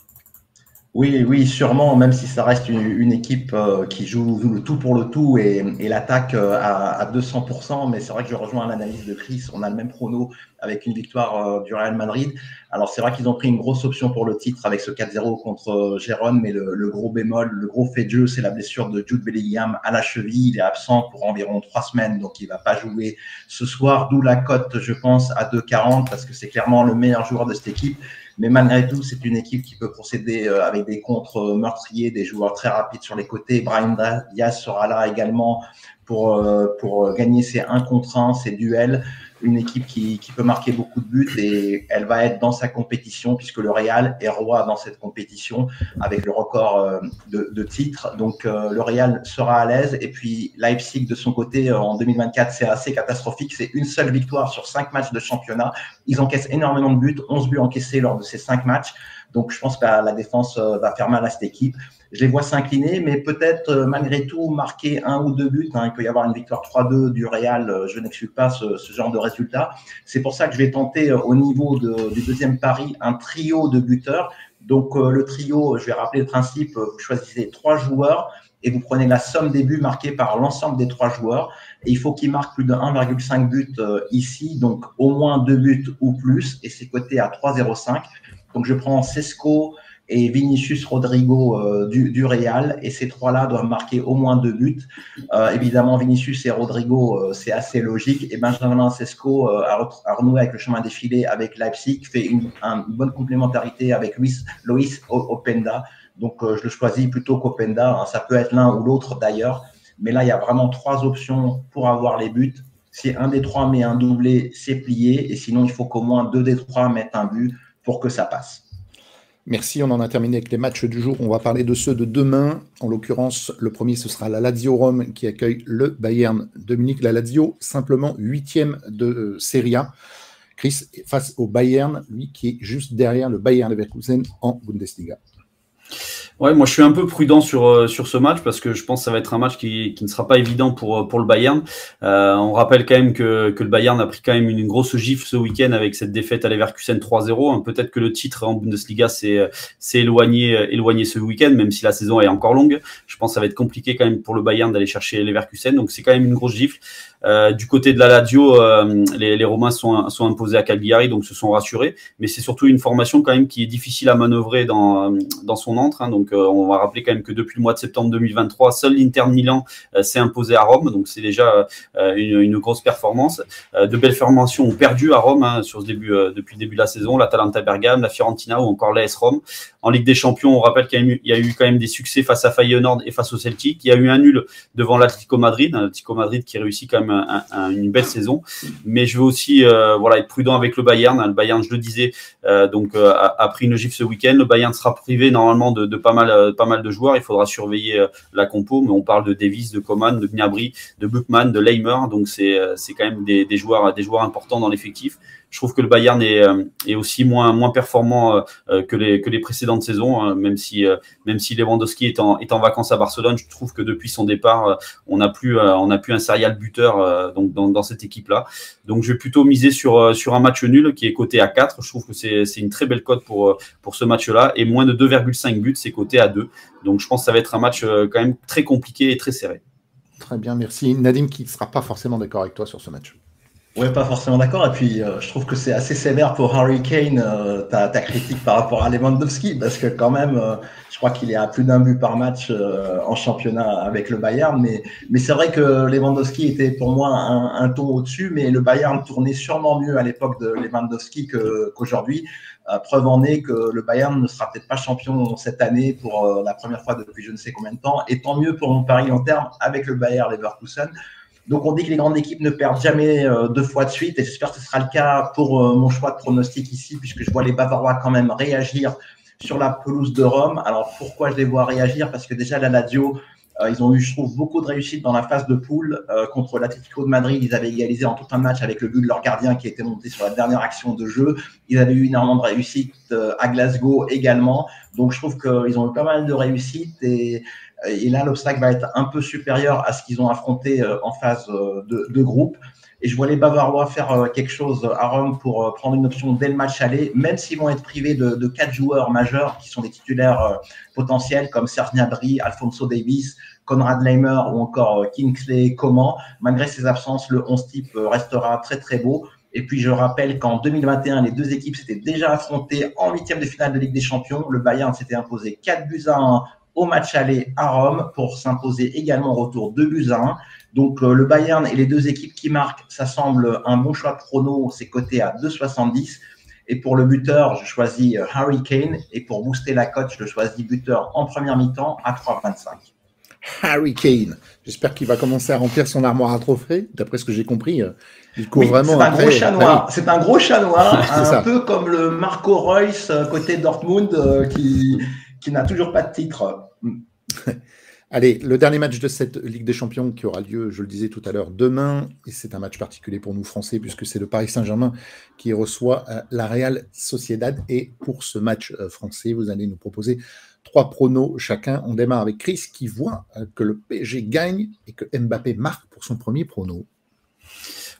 Oui, oui, sûrement, même si ça reste une, équipe euh, qui joue le tout pour le tout et, l'attaque euh, à, 200%, mais c'est vrai que je rejoins l'analyse de Chris, on a le même prono avec une victoire euh, du Real Madrid. Alors c'est vrai qu'ils ont pris une grosse option pour le titre avec ce 4-0 contre Gérone, mais le, gros bémol, le gros fait de jeu, c'est la blessure de Jude Bellingham à la cheville. Il est absent pour environ trois semaines, donc il va pas jouer ce soir, d'où la cote, je pense, à 2,40 parce que c'est clairement le meilleur joueur de cette équipe. Mais malgré tout, c'est une équipe qui peut procéder euh, avec des contres meurtriers, des joueurs très rapides sur les côtés. Brian Diaz sera là également pour, euh, pour gagner ses 1 contre 1, ses duels une équipe qui, peut marquer beaucoup de buts et elle va être dans sa compétition puisque le Real est roi dans cette compétition avec le record euh, de, de titres. Donc euh, le Real sera à l'aise et puis Leipzig de son côté euh, en 2024 c'est assez catastrophique. C'est une seule victoire sur cinq matchs de championnat. Ils encaissent énormément de buts, 11 buts encaissés lors de ces cinq matchs. Donc je pense que la défense va faire mal à cette équipe je les vois s'incliner, mais peut-être euh, malgré tout marquer un ou deux buts. Hein. il peut y avoir une victoire 3-2 du Real, euh, je n'exclus pas ce, genre de résultat. C'est pour ça que je vais tenter euh, au niveau du deuxième pari un trio de buteurs. Donc le trio, je vais rappeler le principe, vous choisissez trois joueurs et vous prenez la somme des buts marqués par l'ensemble des trois joueurs. Et il faut qu'ils marquent plus de 1,5 buts ici, donc au moins deux buts ou plus, et c'est coté à 3,05. Donc je prends Sesco, et Vinicius Rodrigo euh, du, du, Real. Et ces trois-là doivent marquer au moins deux buts. Euh, évidemment, Vinicius et Rodrigo, euh, c'est assez logique. Et Benjamin Sesco a, renoué avec le chemin défilé avec Leipzig, fait une, bonne complémentarité avec Luis, Loïs Openda. Donc, je le choisis plutôt qu'Openda. Hein. Ça peut être l'un ou l'autre d'ailleurs. Mais là, il y a vraiment trois options pour avoir les buts. Si un des trois met un doublé, c'est plié. Et sinon, il faut qu'au moins deux des trois mettent un but pour que ça passe. Merci, on en a terminé avec les matchs du jour. On va parler de ceux de demain. En l'occurrence, le premier, ce sera la Lazio Rome qui accueille le Bayern Dominique. La Lazio, simplement huitième de euh, Serie A. Chris, face au Bayern, lui qui est juste derrière le Bayern Leverkusen en Bundesliga. Ouais, moi je suis un peu prudent sur euh, sur ce match parce que je pense que ça va être un match qui, qui ne sera pas évident pour euh, pour le Bayern. Euh, on rappelle quand même que, que le Bayern a pris quand même une, grosse gifle ce week-end avec cette défaite à Leverkusen 3-0. Hein, peut-être que le titre en Bundesliga s'est s'est éloigné éloigné ce week-end, même si la saison est encore longue. Je pense que ça va être compliqué quand même pour le Bayern d'aller chercher Leverkusen. Donc c'est quand même une grosse gifle. Euh, du côté de la Lazio, euh, les, les, Romains sont, sont imposés à Cagliari, donc se sont rassurés. Mais c'est surtout une formation quand même qui est difficile à manœuvrer dans, dans son entre. Hein. Euh, on va rappeler quand même que depuis le mois de septembre 2023, seul l'Inter Milan s'est imposé à Rome. Donc c'est déjà une, une, grosse performance. de belles formations ont perdu à Rome hein, sur ce début, depuis le début de la saison. La Talenta Bergame, la Fiorentina ou encore l'AS Rome. En Ligue des Champions, on rappelle qu'il y, a eu quand même des succès face à Feyenoord et face au Celtic. Il y a eu un nul devant l'Atlético Madrid, l'Atlético Madrid qui réussit quand même une belle saison. Mais je veux aussi euh, voilà, être prudent avec le Bayern. Le Bayern, je le disais, euh, donc euh, a, pris une gifle ce week-end. Le Bayern sera privé normalement de, pas, mal, pas mal de joueurs. Il faudra surveiller la compo, mais on parle de Davis, de Coman, de Gnabry, de Buchmann, de Leimer. Donc c'est quand même des, joueurs, des joueurs importants dans l'effectif. Je trouve que le Bayern est, est aussi moins, moins performant que, les, que les précédentes saisons, hein, même, si, même si Lewandowski est en, est en vacances à Barcelone. Je trouve que depuis son départ, on n'a plus, plus un serial buteur donc, dans, dans cette équipe-là. Donc je vais plutôt miser sur, sur un match nul qui est coté à 4. Je trouve que c'est une très belle cote pour, pour ce match-là. Et moins de 2,5 buts, c'est coté à 2. Donc je pense que ça va être un match quand même très compliqué et très serré. Très bien, merci. Nadim qui ne sera pas forcément d'accord avec toi sur ce match. Oui, pas forcément d'accord. Et puis, euh, je trouve que c'est assez sévère pour Harry Kane, euh, ta, critique par rapport à Lewandowski, parce que quand même, euh, je crois qu'il est à plus d'un but par match en championnat avec le Bayern. Mais, mais c'est vrai que Lewandowski était pour moi un, ton au-dessus, mais le Bayern tournait sûrement mieux à l'époque de Lewandowski qu'aujourd'hui. preuve en est que le Bayern ne sera peut-être pas champion cette année pour la première fois depuis je ne sais combien de temps. Et tant mieux pour mon pari en terme avec le Bayern Leverkusen. Donc on dit que les grandes équipes ne perdent jamais euh, deux fois de suite et j'espère que ce sera le cas pour euh, mon choix de pronostic ici puisque je vois les Bavarois quand même réagir sur la pelouse de Rome. Alors pourquoi je les vois réagir? Parce que déjà la Lazio, euh, ils ont eu, je trouve, beaucoup de réussite dans la phase de poule contre l'Atlético de Madrid. Ils avaient égalisé en tout un match avec le but de leur gardien qui était monté sur la dernière action de jeu. Ils avaient eu énormément de réussite à Glasgow également. Donc je trouve qu'ils ont eu pas mal de réussite et et là, l'obstacle va être un peu supérieur à ce qu'ils ont affronté euh, en phase euh, de, groupe. Et je vois les Bavarois faire euh, quelque chose à Rome pour prendre une option dès le match aller, même s'ils vont être privés de, quatre joueurs majeurs qui sont des titulaires potentiels comme Serge Gnabry, Alfonso Davis, Conrad Leimer ou encore Kingsley Coman. Malgré ces absences, le 11 type restera très très beau. Et puis je rappelle qu'en 2021, les deux équipes s'étaient déjà affrontées en huitième de finale de Ligue des Champions. Le Bayern s'était imposé 4 buts à 1 au match aller à Rome pour s'imposer également au retour de buts à 1. Donc euh, le Bayern et les deux équipes qui marquent, ça semble un bon choix de chrono, c'est coté à 2,70. Et pour le buteur, je choisis euh, Harry Kane. Et pour booster la cote, je choisis buteur en première mi-temps à 3,25. Harry Kane. J'espère qu'il va commencer à remplir son armoire à trophées. D'après ce que j'ai compris, euh, il court vraiment. C'est un, gros chat noir. C'est un gros chat noir, un peu comme le Marco Reus côté Dortmund qui, qui n'a toujours pas de titre. Allez, le dernier match de cette Ligue des Champions qui aura lieu, je le disais tout à l'heure, demain, et c'est un match particulier pour nous Français, puisque c'est le Paris Saint-Germain qui reçoit euh, la Real Sociedad. Et pour ce match euh, français, vous allez nous proposer trois pronos chacun. On démarre avec Chris qui voit euh, que le PSG gagne et que Mbappé marque pour son premier prono.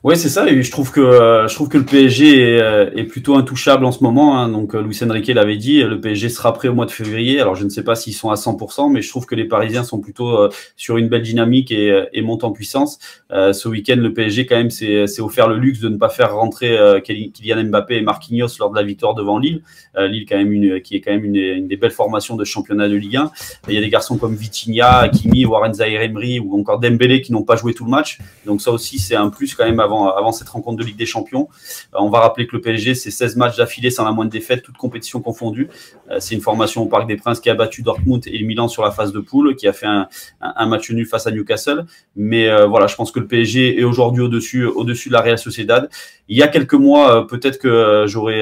Oui, c'est ça. Et je trouve que euh, je trouve que le PSG est, euh, est plutôt intouchable en ce moment. Hein. Donc, euh, Luis Enrique l'avait dit, le PSG sera prêt au mois de février. Alors, je ne sais pas s'ils sont à 100%, mais je trouve que les Parisiens sont plutôt sur une belle dynamique et, et montent en puissance. ce week-end, le PSG quand même s'est offert le luxe de ne pas faire rentrer Kylian Mbappé et Marquinhos lors de la victoire devant Lille. Lille, quand même une, qui est quand même une, des belles formations de championnat de Ligue 1. Il y a des garçons comme Vitinha, Hakimi, Warren Zaïre-Emery ou encore Dembélé qui n'ont pas joué tout le match. Donc ça aussi, c'est un plus quand même avant, cette rencontre de Ligue des Champions. Euh, on va rappeler que le PSG, c'est 16 matchs d'affilée sans la moindre défaite, toutes compétitions confondues. Euh, c'est une formation au Parc des Princes qui a battu Dortmund et Milan sur la phase de poule, qui a fait un, match nul face à Newcastle. Mais euh, voilà, je pense que le PSG est aujourd'hui au-dessus au de la Real Sociedad. Il y a quelques mois, peut-être que j'aurais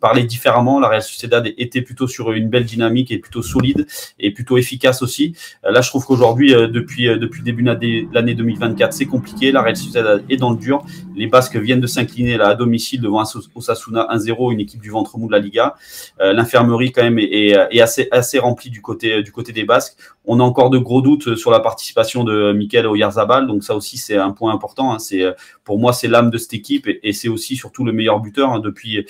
parlé différemment. La Real Sociedad était plutôt sur une belle dynamique et plutôt solide et plutôt efficace aussi. Là, je trouve qu'aujourd'hui, depuis, depuis le début de l'année 2024, c'est compliqué. La Real Sociedad est dans le dur. Les Basques viennent de s'incliner à domicile devant Osasuna 1-0, une équipe du ventre mou de la Liga. Euh, l'infirmerie quand même est, assez, remplie du côté, des Basques. On a encore de gros doutes sur la participation de Mikel Oyarzabal, donc ça aussi c'est un point important. Hein. Pour moi c'est l'âme de cette équipe et, c'est aussi surtout le meilleur buteur hein. depuis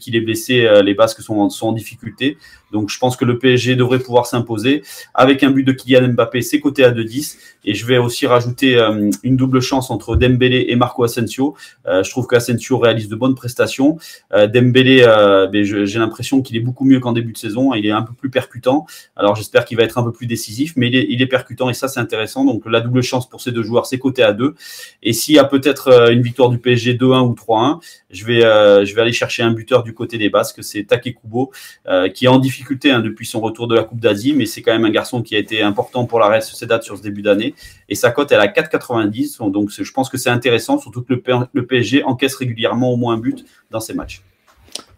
qu'il est blessé. Euh, les Basques sont en difficulté. Donc je pense que le PSG devrait pouvoir s'imposer avec un but de Kylian Mbappé, c'est côté à 2-10. Et je vais aussi rajouter euh, une double chance entre Dembélé et Marco Asensio. Euh, je trouve qu'Asensio réalise de bonnes prestations. Euh, Dembélé, ben, j'ai l'impression qu'il est beaucoup mieux qu'en début de saison. Il est un peu plus percutant. Alors j'espère qu'il va être un peu plus décisif, mais il est, il est percutant et ça c'est intéressant. Donc la double chance pour ces deux joueurs, c'est côté à 2. Et s'il y a peut-être une victoire du PSG 2-1 ou 3-1, je vais, je vais aller chercher un buteur du côté des Basques, c'est Takekubo, qui est en difficulté hein, depuis son retour de la Coupe d'Asie, mais c'est quand même un garçon qui a été important pour la Real Sociedad sur ce début d'année. Et sa cote, elle a 4,90. Donc je pense que c'est intéressant, surtout que le, PSG encaisse régulièrement au moins un but dans ses matchs.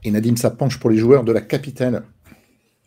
Et Nadim, ça penche pour les joueurs de la capitale.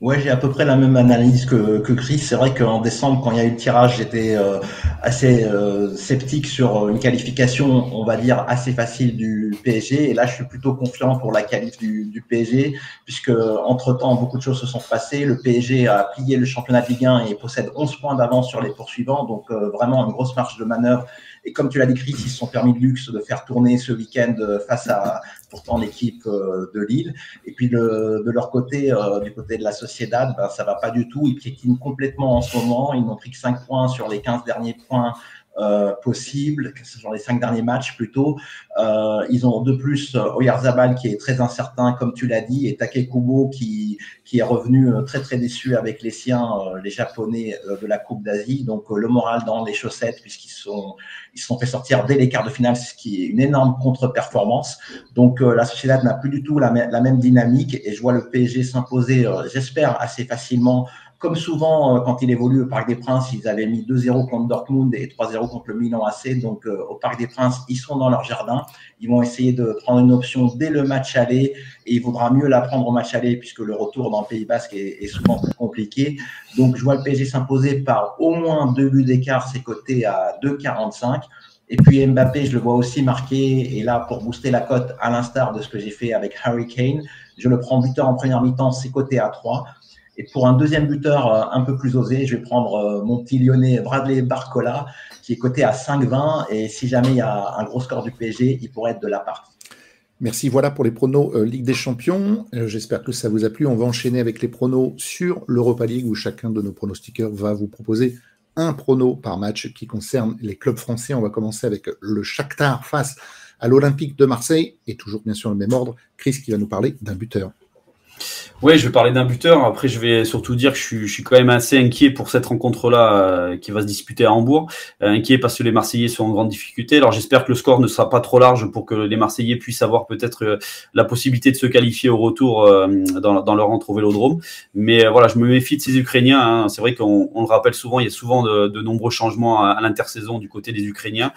Ouais, j'ai à peu près la même analyse que, que Chris. C'est vrai qu'en décembre, quand il y a eu le tirage, j'étais euh, assez euh, sceptique sur une qualification, on va dire, assez facile du PSG. Et là, je suis plutôt confiant pour la qualif du, du PSG, puisque entre-temps, beaucoup de choses se sont passées. Le PSG a plié le championnat de Ligue 1 et possède 11 points d'avance sur les poursuivants. Donc, euh, vraiment une grosse marge de manœuvre et comme tu l'as décrit, ils se sont permis de luxe de faire tourner ce week-end euh, face à pourtant l'équipe euh, de Lille. Et puis de leur côté, euh, du côté de la Sociedad, ben, ça va pas du tout. Ils piétinent complètement en ce moment. Ils n'ont pris que 5 points sur les 15 derniers points euh, possible, sur les cinq derniers matchs plutôt. Euh, ils ont de plus euh, Oyarzabal qui est très incertain, comme tu l'as dit, et Takekubo qui, qui est revenu euh, très très déçu avec les siens, les Japonais de la Coupe d'Asie. Donc le moral dans les chaussettes puisqu'ils sont ils sont fait sortir dès les quarts de finale, ce qui est une énorme contre-performance. Donc la Sociedad n'a plus du tout la, la, même dynamique et je vois le PSG s'imposer, j'espère, assez facilement comme souvent, euh, quand il évolue au Parc des Princes, ils avaient mis 2-0 contre Dortmund et 3-0 contre le Milan AC. Donc, euh, au Parc des Princes, ils sont dans leur jardin. Ils vont essayer de prendre une option dès le match aller et il vaudra mieux la prendre au match aller puisque le retour dans le Pays Basque est, souvent plus compliqué. Donc, je vois le PSG s'imposer par au moins deux buts d'écart, c'est coté à 2,45. Et puis Mbappé, je le vois aussi marqué. Et là, pour booster la cote, à l'instar de ce que j'ai fait avec Harry Kane, je le prends buteur en première mi-temps, c'est coté à 3. Et pour un deuxième buteur euh, un peu plus osé, je vais prendre euh, mon petit lyonnais Bradley Barcola, qui est coté à 5,20. Et si jamais il y a un gros score du PSG, il pourrait être de la partie. Merci. Voilà pour les pronos euh, Ligue des Champions. J'espère que ça vous a plu. On va enchaîner avec les pronos sur l'Europa League où chacun de nos pronostiqueurs va vous proposer un prono par match qui concerne les clubs français. On va commencer avec le Shakhtar face à l'Olympique de Marseille et toujours bien sûr le même ordre. Chris qui va nous parler d'un buteur. Oui, je vais parler d'un buteur. Après, je vais surtout dire que je suis, je suis quand même assez inquiet pour cette rencontre-là euh, qui va se disputer à Hambourg. Euh, inquiet parce que les Marseillais sont en grande difficulté. Alors, j'espère que le score ne sera pas trop large pour que les Marseillais puissent avoir peut-être euh, la possibilité de se qualifier au retour dans, dans, leur rentre au Vélodrome. Mais voilà, je me méfie de ces Ukrainiens. Hein. C'est vrai qu'on on le rappelle souvent, il y a souvent de, de nombreux changements à, l'intersaison du côté des Ukrainiens.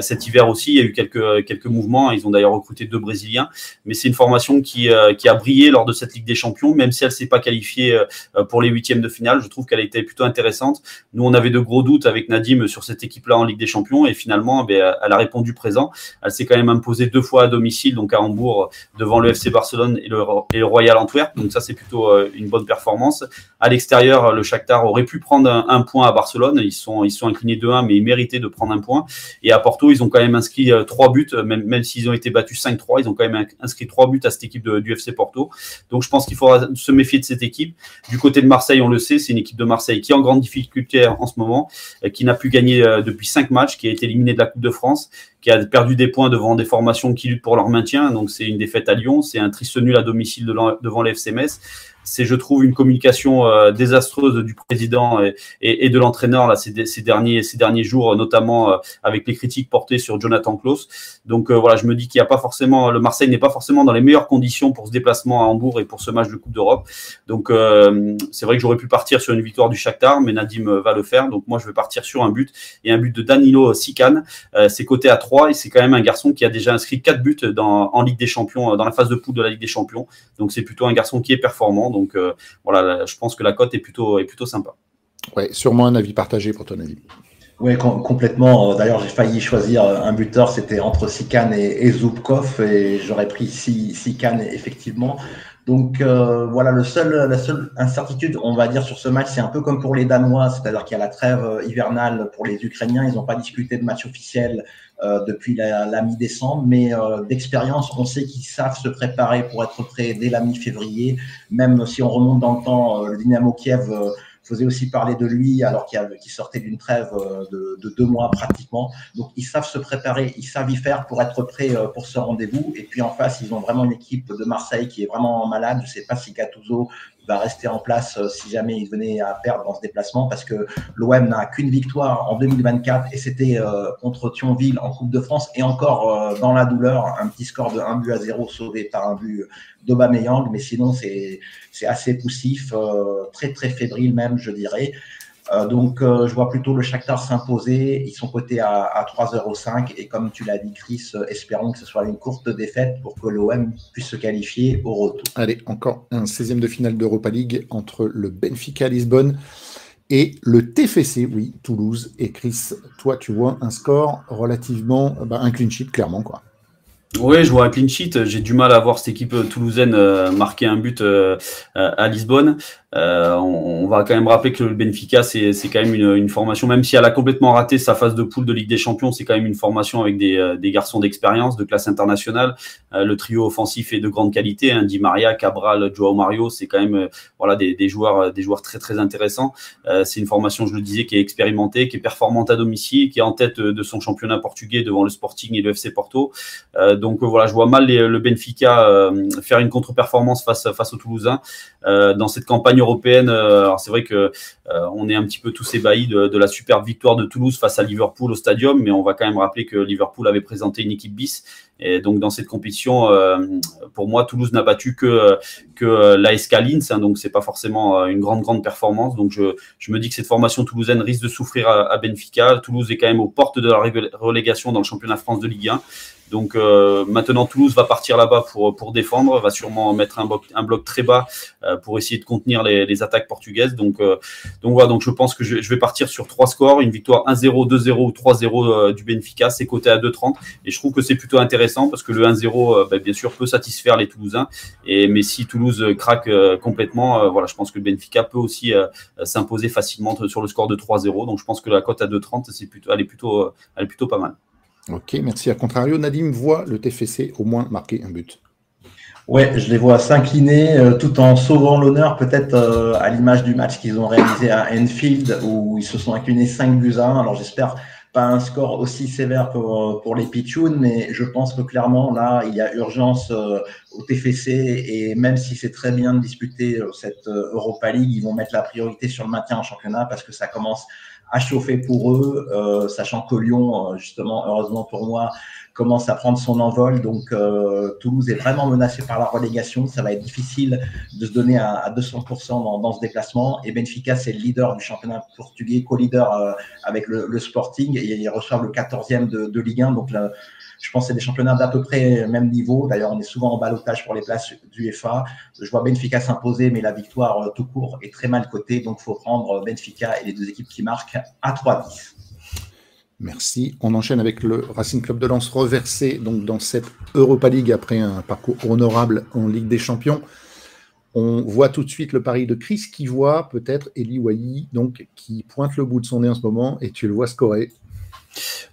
cet hiver aussi, il y a eu quelques, quelques mouvements. Ils ont d'ailleurs recruté deux Brésiliens. Mais c'est une formation qui, qui a brillé lors de cette Ligue des Champions même si elle s'est pas qualifiée euh, pour les huitièmes de finale. Je trouve qu'elle été plutôt intéressante. Nous, on avait de gros doutes avec Nadim sur cette équipe-là en Ligue des Champions et finalement, eh elle a répondu présent. Elle s'est quand même imposée deux fois à domicile, donc à Hambourg, devant le FC Barcelone et le, Royal Antwerp. Donc ça, c'est plutôt euh, une bonne performance. À l'extérieur, le Shakhtar aurait pu prendre un, point à Barcelone. Ils sont, ils sont inclinés 2-1, mais ils méritaient de prendre un point. Et à Porto, ils ont quand même inscrit euh, trois buts, même, même s'ils ont été battus 5-3, ils ont quand même inscrit trois buts à cette équipe de, du FC Porto. Donc je pense qu'il faudra se méfier de cette équipe. Du côté de Marseille, on le sait, c'est une équipe de Marseille qui est en grande difficulté en ce moment, euh, qui n'a plus gagné euh, depuis cinq matchs, qui a été éliminé de la Coupe de France, qui a perdu des points devant des formations qui luttent pour leur maintien. Donc c'est une défaite à Lyon, c'est un triste nul à domicile devant l'FCMS c'est, je trouve, une communication euh, désastreuse du président et, de l'entraîneur là ces, derniers ces derniers jours, notamment euh, avec les critiques portées sur Jonathan Klaus. Donc euh, voilà, je me dis qu'il n'y a pas forcément le Marseille n'est pas forcément dans les meilleures conditions pour ce déplacement à Hambourg et pour ce match de Coupe d'Europe. Donc c'est vrai que j'aurais pu partir sur une victoire du Shakhtar, mais Nadim va le faire. Donc moi je vais partir sur un but et un but de Danilo Sikan. c'est coté à 3 et c'est quand même un garçon qui a déjà inscrit 4 buts en Ligue des Champions, dans la phase de poule de la Ligue des Champions. Donc c'est plutôt un garçon qui est performant. Donc euh, voilà, je pense que la cote est plutôt, est plutôt sympa. Ouais, sûrement un avis partagé pour ton avis. Oui, complètement. D'ailleurs, j'ai failli choisir un buteur, c'était entre Sikan et, Zubkov, et j'aurais pris Sikan effectivement. Donc euh, voilà, le seul, la seule incertitude, on va dire, sur ce match, c'est un peu comme pour les Danois, c'est-à-dire qu'il y a la trêve euh, hivernale pour les Ukrainiens. Ils n'ont pas discuté de match officiel euh, depuis la, la mi-décembre, mais d'expérience, on sait qu'ils savent se préparer pour être prêts dès la mi-février. Même si on remonte dans le temps, le Dynamo Kiev faisait aussi parler de lui alors qu'il sortait d'une trêve euh, de, deux mois pratiquement. Donc ils savent se préparer, ils savent y faire pour être prêts euh, pour ce rendez-vous. Et puis en face, ils ont vraiment une équipe de Marseille qui est vraiment malade. Je ne sais pas si Gattuso va rester en place euh, si jamais il venait à perdre dans ce déplacement parce que l'OM n'a qu'une victoire en 2024 et c'était contre Thionville en Coupe de France et encore dans la douleur, un petit score de 1 but à 0 sauvé par un but d'Aubameyang. Mais sinon, c'est assez poussif, très très fébrile même, je dirais. Euh, donc, je vois plutôt le Shakhtar s'imposer. Ils sont cotés à, à 3,05 et comme tu l'as dit, Chris, espérons que ce soit une courte défaite pour que l'OM puisse se qualifier au retour. Allez, encore un 16e de finale d'Europa League entre le Benfica Lisbonne et le TFC, oui, Toulouse. Et Chris, toi, tu vois un score relativement, bah, un clean sheet, clairement, quoi. Oui, je vois un clean sheet. J'ai du mal à voir cette équipe toulousaine euh, marquer un but euh, à Lisbonne. Euh, on, va quand même rappeler que le Benfica, c'est quand même une, formation, même si elle a complètement raté sa phase de poule de Ligue des Champions, c'est quand même une formation avec des, euh, garçons d'expérience, de classe internationale. Euh, le trio offensif est de grande qualité. Hein, Di Maria, Cabral, Joao Mario, c'est quand même voilà des, joueurs, des joueurs très très intéressants. c'est une formation, je le disais, qui est expérimentée, qui est performante à domicile, qui est en tête de son championnat portugais devant le Sporting et le FC Porto. donc voilà, je vois mal le Benfica faire une contre-performance face face aux Toulousains dans cette campagne Euh, c'est vrai que euh, on est un petit peu tous ébahis de, la superbe victoire de Toulouse face à Liverpool au Stadium, mais on va quand même rappeler que Liverpool avait présenté une équipe bis. Et donc dans cette compétition, euh, pour moi, Toulouse n'a battu que que l'AS Linz, hein, donc c'est pas forcément une grande grande performance. Donc je, je me dis que cette formation toulousaine risque de souffrir à, à Benfica. Toulouse est quand même aux portes de la relégation dans le championnat France de Ligue 1. Donc euh, maintenant Toulouse va partir là-bas pour, pour défendre, va sûrement mettre un bloc, un bloc très bas euh, pour essayer de contenir les, les attaques portugaises. Donc, euh, donc voilà, donc je pense que je, je, vais partir sur trois scores, une victoire 1-0, 2-0 ou 3-0 du Benfica, c'est coté à 2-30 et je trouve que c'est plutôt intéressant parce que le 1-0 ben, bien sûr peut satisfaire les Toulousains et mais si Toulouse craque complètement, voilà, je pense que le Benfica peut aussi s'imposer facilement sur le score de 3-0. Donc je pense que la cote à 2-30 c'est plutôt elle est plutôt elle est plutôt pas mal. Ok, merci. À contrario, Nadim voit le TFC au moins marquer un but. Ouais, je les vois s'incliner euh, tout en sauvant l'honneur, peut-être euh, à l'image du match qu'ils ont réalisé à Enfield où ils se sont inclinés 5 buts à 1. Alors j'espère pas un score aussi sévère pour, euh, pour les Pichounes, mais je pense que clairement là, il y a urgence au TFC et même si c'est très bien de disputer cette Europa League, ils vont mettre la priorité sur le maintien en championnat parce que ça commence à chauffer pour eux, euh, sachant que Lyon, euh, justement, heureusement pour moi, commence à prendre son envol. Donc euh, Toulouse est vraiment menacé par la relégation. Ça va être difficile de se donner à, 200% dans, dans, ce déplacement. Et Benfica, c'est le leader du championnat portugais, co-leader avec le, Sporting. Et ils reçoivent le 14e de, de Ligue 1. Donc je pense que c'est des championnats d'à peu près même niveau. D'ailleurs, on est souvent en balotage pour les places du FA. Je vois Benfica s'imposer, mais la victoire euh, tout court est très mal cotée. Donc, il faut prendre Benfica et les deux équipes qui marquent à 3-10. Merci. On enchaîne avec le Racing Club de Lens reversé donc dans cette Europa League après un parcours honorable en Ligue des Champions. On voit tout de suite le pari de Chris qui voit peut-être Eli Wahi, donc qui pointe le bout de son nez en ce moment et tu le vois scorer.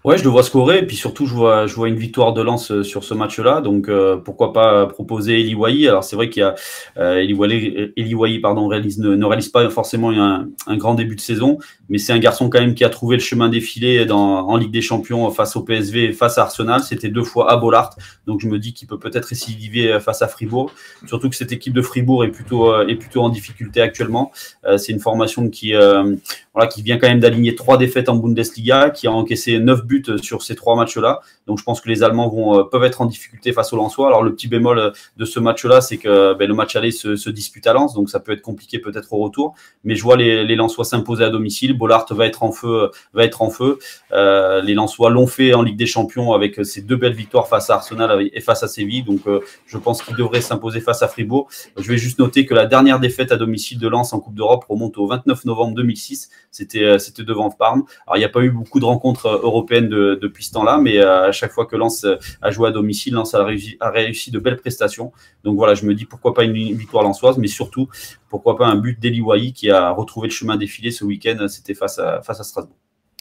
Ouais, je le vois scorer, et puis surtout, je vois, une victoire de lance euh, sur ce match-là. Donc, euh, pourquoi pas proposer Eli Wahi Alors, c'est vrai qu'il y a euh, pardon, ne, réalise pas forcément un, grand début de saison, mais c'est un garçon quand même qui a trouvé le chemin défilé en Ligue des Champions face au PSV et face à Arsenal. C'était deux fois à Bollard, donc je me dis qu'il peut peut-être récidiver face à Fribourg. Surtout que cette équipe de Fribourg est plutôt, en difficulté actuellement. c'est une formation qui vient quand même d'aligner trois défaites en Bundesliga, qui a encaissé neuf buts sur ces trois matchs-là. Donc je pense que les Allemands vont, euh, peuvent être en difficulté face aux Lensois. Alors le petit bémol euh, de ce match-là, c'est que ben, le match aller se, dispute à Lens, donc ça peut être compliqué peut-être au retour. Mais je vois les, les Lensois s'imposer à domicile. Bollard va être en feu, va être en feu. Euh, les Lensois l'ont fait en Ligue des Champions avec ces deux belles victoires face à Arsenal et face à Séville. Donc je pense qu'ils devraient s'imposer face à Fribourg. Je vais juste noter que la dernière défaite à domicile de Lens en Coupe d'Europe remonte au 29 novembre 2006. C'était c'était devant Parme. Alors il n'y a pas eu beaucoup de rencontres européennes de, depuis ce temps-là, mais à chaque fois que Lens a joué à domicile, Lens a réussi, de belles prestations. Donc voilà, je me dis pourquoi pas une victoire lensoise, mais surtout pourquoi pas un but d'Eli qui a retrouvé le chemin défilé ce week-end. C'était face à, face à Strasbourg.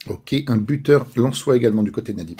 Ok, un buteur lensois également du côté de Nadib.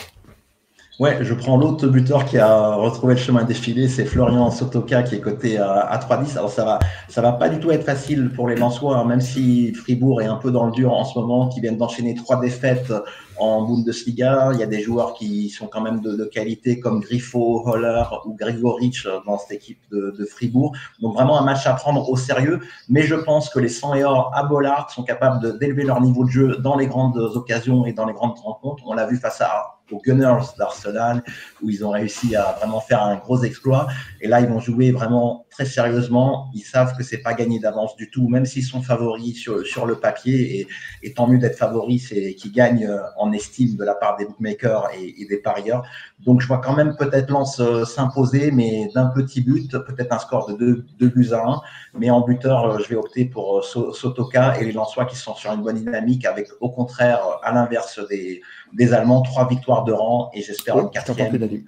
Ouais, je prends l'autre buteur qui a retrouvé le chemin défilé, c'est Florian Sotoka qui est coté à, à 3-10. Alors ça va, ça va pas du tout être facile pour les Lensois, hein, même si Fribourg est un peu dans le dur en ce moment, qui viennent d'enchaîner trois défaites en Bundesliga. Il y a des joueurs qui sont quand même de, qualité comme Griffo, Holler ou Grigorich dans cette équipe de, de, Fribourg. Donc vraiment un match à prendre au sérieux. Mais je pense que les 100 et or à Bollard sont capables d'élever leur niveau de jeu dans les grandes occasions et dans les grandes rencontres. On l'a vu face à aux Gunners d'Arsenal, où ils ont réussi à vraiment faire un gros exploit. Et là, ils vont jouer vraiment très sérieusement. Ils savent que c'est pas gagné d'avance du tout, même s'ils sont favoris sur, sur le papier. Et, et tant mieux d'être favoris, c'est qu'ils gagnent euh, en estime de la part des bookmakers et, et des parieurs. Donc, je vois quand même peut-être Lance euh, s'imposer, mais d'un petit but, peut-être un score de 2 buts à 1. Mais en buteur, euh, je vais opter pour Sotoka et les Lensois qui sont sur une bonne dynamique, avec au contraire, à l'inverse des, des Allemands, trois victoires de rang et j'espère une quatrième.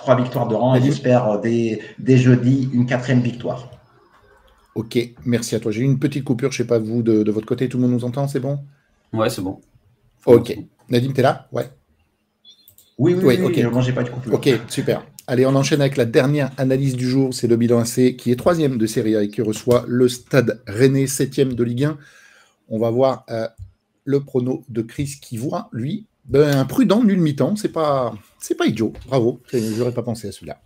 Oui. Trois victoires de rang et j'espère euh, dès, jeudi une quatrième victoire. Ok, merci à toi. J'ai eu une petite coupure, je ne sais pas vous, de, votre côté, tout le monde nous entend, c'est bon? Ouais, c'est bon. Ok. Nadim, tu es là? Ouais. Oui, oui, oui, ok. Moi, j'ai pas de coupure. Ok, super. Allez, on enchaîne avec la dernière analyse du jour. C'est le bilan AC qui est troisième de Série A et qui reçoit le Stade Rennais, septième de Ligue 1. On va voir euh, le prono de Chris qui voit, lui, ben, prudent nul mi-temps. C'est pas, c'est pas idiot. Bravo. J'aurais pas pensé à celui-là.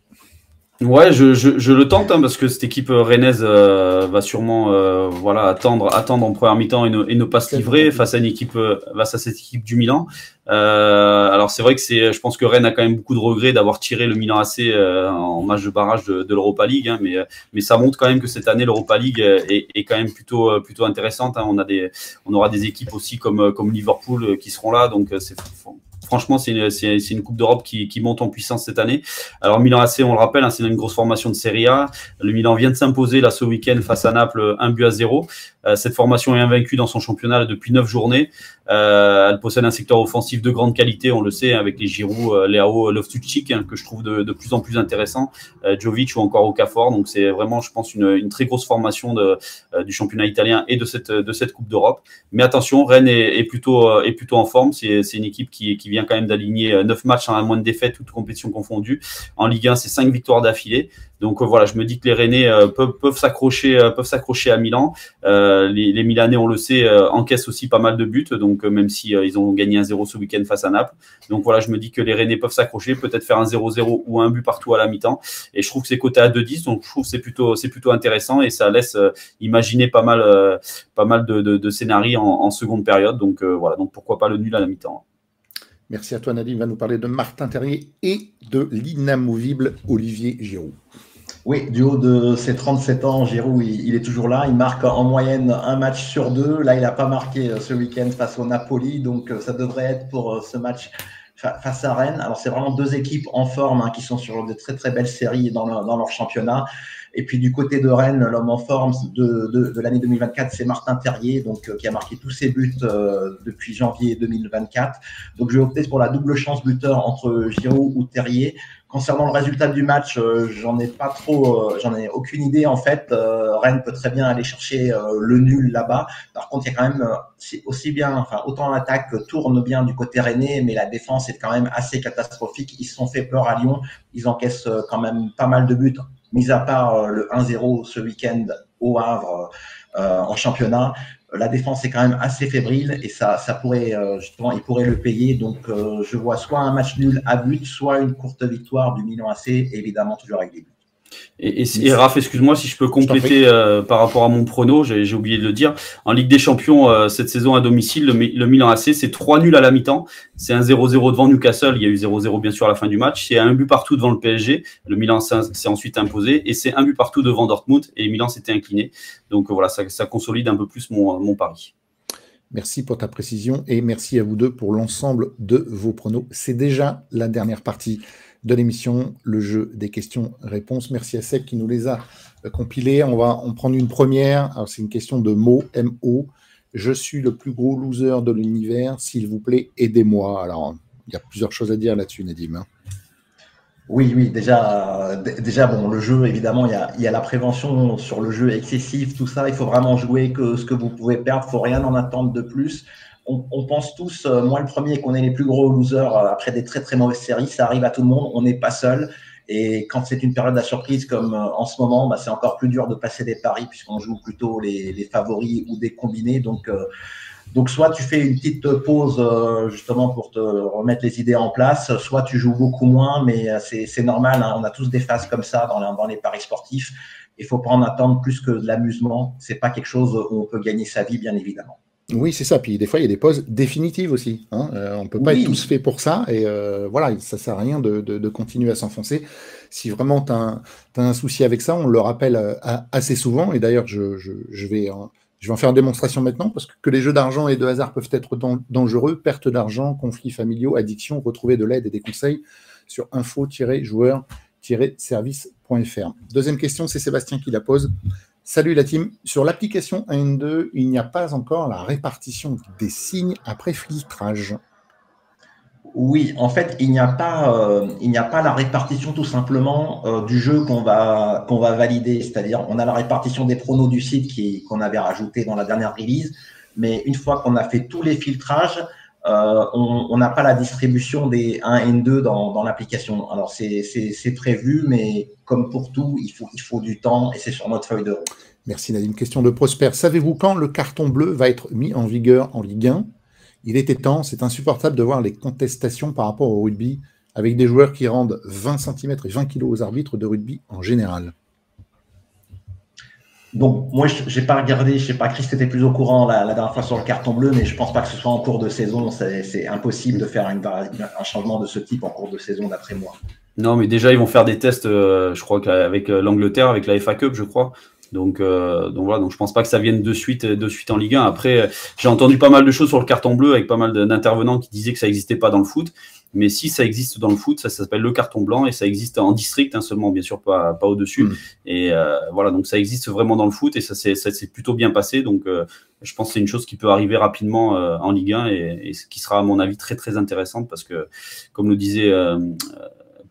Ouais, je, je, le tente hein, parce que cette équipe euh, rennaise euh, va sûrement euh, voilà attendre attendre en première mi-temps et ne, et ne pas se livrer face à une équipe face à cette équipe du Milan. alors c'est vrai que c'est je pense que Rennes a quand même beaucoup de regrets d'avoir tiré le Milan AC en match de barrage de, de l'Europa League, hein, mais mais ça montre quand même que cette année l'Europa League est, est, quand même plutôt plutôt intéressante. Hein. On a des on aura des équipes aussi comme comme Liverpool qui seront là, donc c'est franchement, c'est une, Coupe d'Europe qui, monte en puissance cette année. Alors, Milan AC, on le rappelle, hein, c'est une grosse formation de Serie A. Le Milan vient de s'imposer là ce week-end face à Naples, un but à zéro. Euh, cette formation est invaincue dans son championnat depuis neuf journées. Euh, elle possède un secteur offensif de grande qualité, on le sait, avec les Giroud, euh, Loftus-Cheek, hein, que je trouve de, plus en plus intéressant, Jovic ou encore Okafor. Donc c'est vraiment, je pense, une, très grosse formation du championnat italien et de cette, Coupe d'Europe. Mais attention, Rennes est, plutôt, est plutôt en forme. C'est une équipe qui, qui vient quand même d'aligner neuf matchs en moins de défaites, toutes compétitions confondues. En Ligue 1, c'est cinq victoires d'affilée. Donc euh, voilà, je me dis que les Rennais euh, peuvent, s'accrocher, euh, à Milan. Les, Milanais, on le sait, encaissent aussi pas mal de buts. Donc même si ils ont gagné un 0 ce week-end face à Naples. Donc voilà, je me dis que les Rennais peuvent s'accrocher, peut-être faire un 0-0 ou un but partout à la mi-temps. Et je trouve que c'est coté à 2-10, donc je trouve que c'est plutôt, plutôt intéressant et ça laisse imaginer pas mal, pas mal de, de, scénarios en, en, seconde période. Donc voilà, donc pourquoi pas le nul à la mi-temps. Merci à toi Nadine, va nous parler de Martin Terrier et de l'inamovible Olivier Giroud. Oui, du haut de ses 37 ans, Giroud, il, est toujours là. Il marque en moyenne un match sur deux. Là, il n'a pas marqué euh, ce week-end face au Napoli, donc euh, ça devrait être pour euh, ce match face à Rennes. Alors, c'est vraiment deux équipes en forme hein, qui sont sur de très très belles séries dans leur championnat. Et puis du côté de Rennes, l'homme en forme de, de, de l'année 2024, c'est Martin Terrier, donc euh, qui a marqué tous ses buts euh, depuis janvier 2024. Donc je vais opter pour la double chance buteur entre Giroud ou Terrier. Concernant le résultat du match, euh, j'en ai pas trop, j'en ai aucune idée en fait. Rennes peut très bien aller chercher le nul là-bas. Par contre, il y a quand même aussi bien, enfin autant l'attaque tourne bien du côté rennais, mais la défense est quand même assez catastrophique. Ils se sont fait peur à Lyon. Ils encaissent quand même pas mal de buts mis à part euh, le 1-0 ce week-end au Havre euh, en championnat, la défense est quand même assez fébrile et ça, ça pourrait euh, justement, il pourrait le payer. Donc, je vois soit un match nul à but, soit une courte victoire du Milan AC, évidemment toujours avec des. Et, et, Raph, excuse-moi si je peux compléter euh, par rapport à mon prono, j'ai oublié de le dire. En Ligue des Champions, euh, cette saison à domicile, le, Milan AC, c'est 3 nuls à la mi-temps. C'est un 0-0 devant Newcastle. Il y a eu 0-0 bien sûr à la fin du match. C'est un but partout devant le PSG. Le Milan s'est ensuite imposé. Et c'est un but partout devant Dortmund. Et le Milan s'était incliné. Donc voilà, ça, ça, consolide un peu plus mon, mon pari. Merci pour ta précision et merci à vous deux pour l'ensemble de vos pronos. C'est déjà la dernière partie de l'émission, le jeu des questions-réponses. Merci à Seb qui nous les a euh, compilés. On va en prendre une première. c'est une question de mots, M-O. Je suis le plus gros loser de l'univers. S'il vous plaît, aidez-moi. Alors, il y a plusieurs choses à dire là-dessus, Nadim. Hein. Oui, oui, déjà, déjà, bon, le jeu, évidemment, il y, a, il y a la prévention sur le jeu excessif, tout ça. Il faut vraiment jouer que ce que vous pouvez perdre. Il faut rien en attendre de plus on, pense tous, euh, moi le premier, qu'on est les plus gros losers euh, après des très très mauvaises séries. Ça arrive à tout le monde, on n'est pas seul. Et quand c'est une période à surprise comme euh, en ce moment, bah, c'est encore plus dur de passer des paris puisqu'on joue plutôt les, favoris ou des combinés. Donc, donc soit tu fais une petite pause justement pour te remettre les idées en place, soit tu joues beaucoup moins, mais c'est normal. Hein. on a tous des phases comme ça dans, les paris sportifs. Il faut prendre un temps plus que de l'amusement. C'est pas quelque chose où on peut gagner sa vie, bien évidemment. Oui, c'est ça. Puis des fois, il y a des pauses définitives aussi. Hein. Euh, on ne peut pas être tous faits pour ça. Et euh, voilà, ça ne sert à rien de, continuer à s'enfoncer. Si vraiment tu as, un souci avec ça, on le rappelle euh, assez souvent. Et d'ailleurs, je, vais, je vais en faire une démonstration maintenant parce que, les jeux d'argent et de hasard peuvent être dangereux. Perte d'argent, conflits familiaux, addiction. Retrouver de l'aide et des conseils sur info-joueur-service.fr. Deuxième question, c'est Sébastien qui la pose. Salut la team. Sur l'application 1N2, il n'y a pas encore la répartition des signes après filtrage. Oui, en fait, il n'y a pas, euh, il n'y a pas la répartition tout simplement euh, du jeu qu'on va, qu'on va valider. C'est-à-dire, on a la répartition des pronos du site qu'on avait rajouté dans la dernière release, mais une fois qu'on a fait tous les filtrages, euh, on n'a pas la distribution des 1 et 2 dans, l'application. Alors, c'est prévu, mais comme pour tout, il faut, il faut du temps et c'est sur notre feuille de route. Merci Nadine. Question de Prosper. Savez-vous quand le carton bleu va être mis en vigueur en Ligue 1 Il était temps, c'est insupportable de voir les contestations par rapport au rugby avec des joueurs qui rendent 20 cm et 20 kg aux arbitres de rugby en général. Donc, moi, je n'ai pas regardé, je sais pas, Chris était plus au courant la, dernière fois sur le carton bleu, mais je pense pas que ce soit en cours de saison. C'est impossible de faire un changement de ce type en cours de saison, d'après moi. Non, mais déjà, ils vont faire des tests, euh, je crois, qu'avec euh, l'Angleterre, avec la FA Cup, je crois. Donc, euh, donc voilà, donc je pense pas que ça vienne de suite, de suite en Ligue 1. Après, j'ai entendu pas mal de choses sur le carton bleu avec pas mal d'intervenants qui disaient que ça n'existait pas dans le foot. Mais si ça existe dans le foot, ça, s'appelle le carton blanc et ça existe en district hein, seulement, bien sûr, pas, pas au-dessus. Mm. Et euh, voilà, donc ça existe vraiment dans le foot et ça s'est plutôt bien passé. Donc euh, je pense que c'est une chose qui peut arriver rapidement euh, en Ligue 1 et, et, qui sera, à mon avis, très très intéressante parce que, comme le disait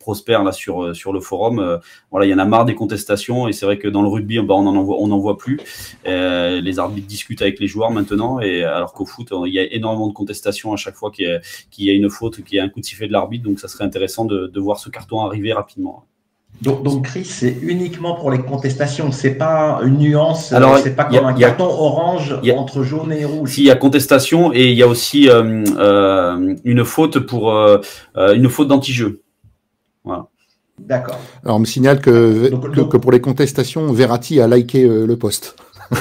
prospère là sur, euh, sur le forum. Euh, voilà, il y en a marre des contestations et c'est vrai que dans le rugby, bah, on en voit, on en voit plus. Euh, les arbitres discutent avec les joueurs maintenant et alors qu'au foot, il y a énormément de contestations à chaque fois qu'il y, a une faute, qu'il y a un coup de sifflet de l'arbitre. Donc ça serait intéressant de, voir ce carton arriver rapidement. Donc, donc, Chris, c'est uniquement pour les contestations. C'est pas une nuance. Alors, c'est pas comme un carton orange entre jaune et rouge. Si, il y a contestation et il y a aussi une faute pour une faute d'anti-jeu. D'accord. Alors, on me signale que, que, pour les contestations, Verratti a liké euh, le poste.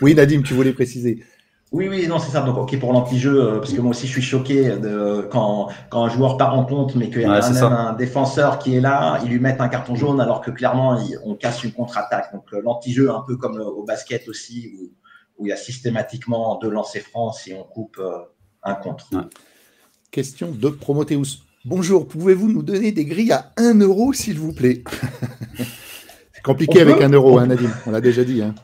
oui, Nadim, tu voulais préciser. Oui, oui, non, c'est ça. Donc, ok, pour l'anti-jeu, euh, parce que moi aussi, je suis choqué de, quand, quand un joueur part en compte, mais qu'il y a même un défenseur qui est là, ils lui mettent un carton jaune, alors que clairement, on casse une contre-attaque. Donc, euh, l'anti-jeu, un peu comme au basket aussi, où, où, il y a systématiquement deux lancers francs si on coupe un contre. Question de Promoteus. Bonjour, pouvez-vous nous donner des grilles à 1 euro, s'il vous plaît C'est compliqué avec 1 euro, hein, Nadim, on l'a déjà dit. Hein.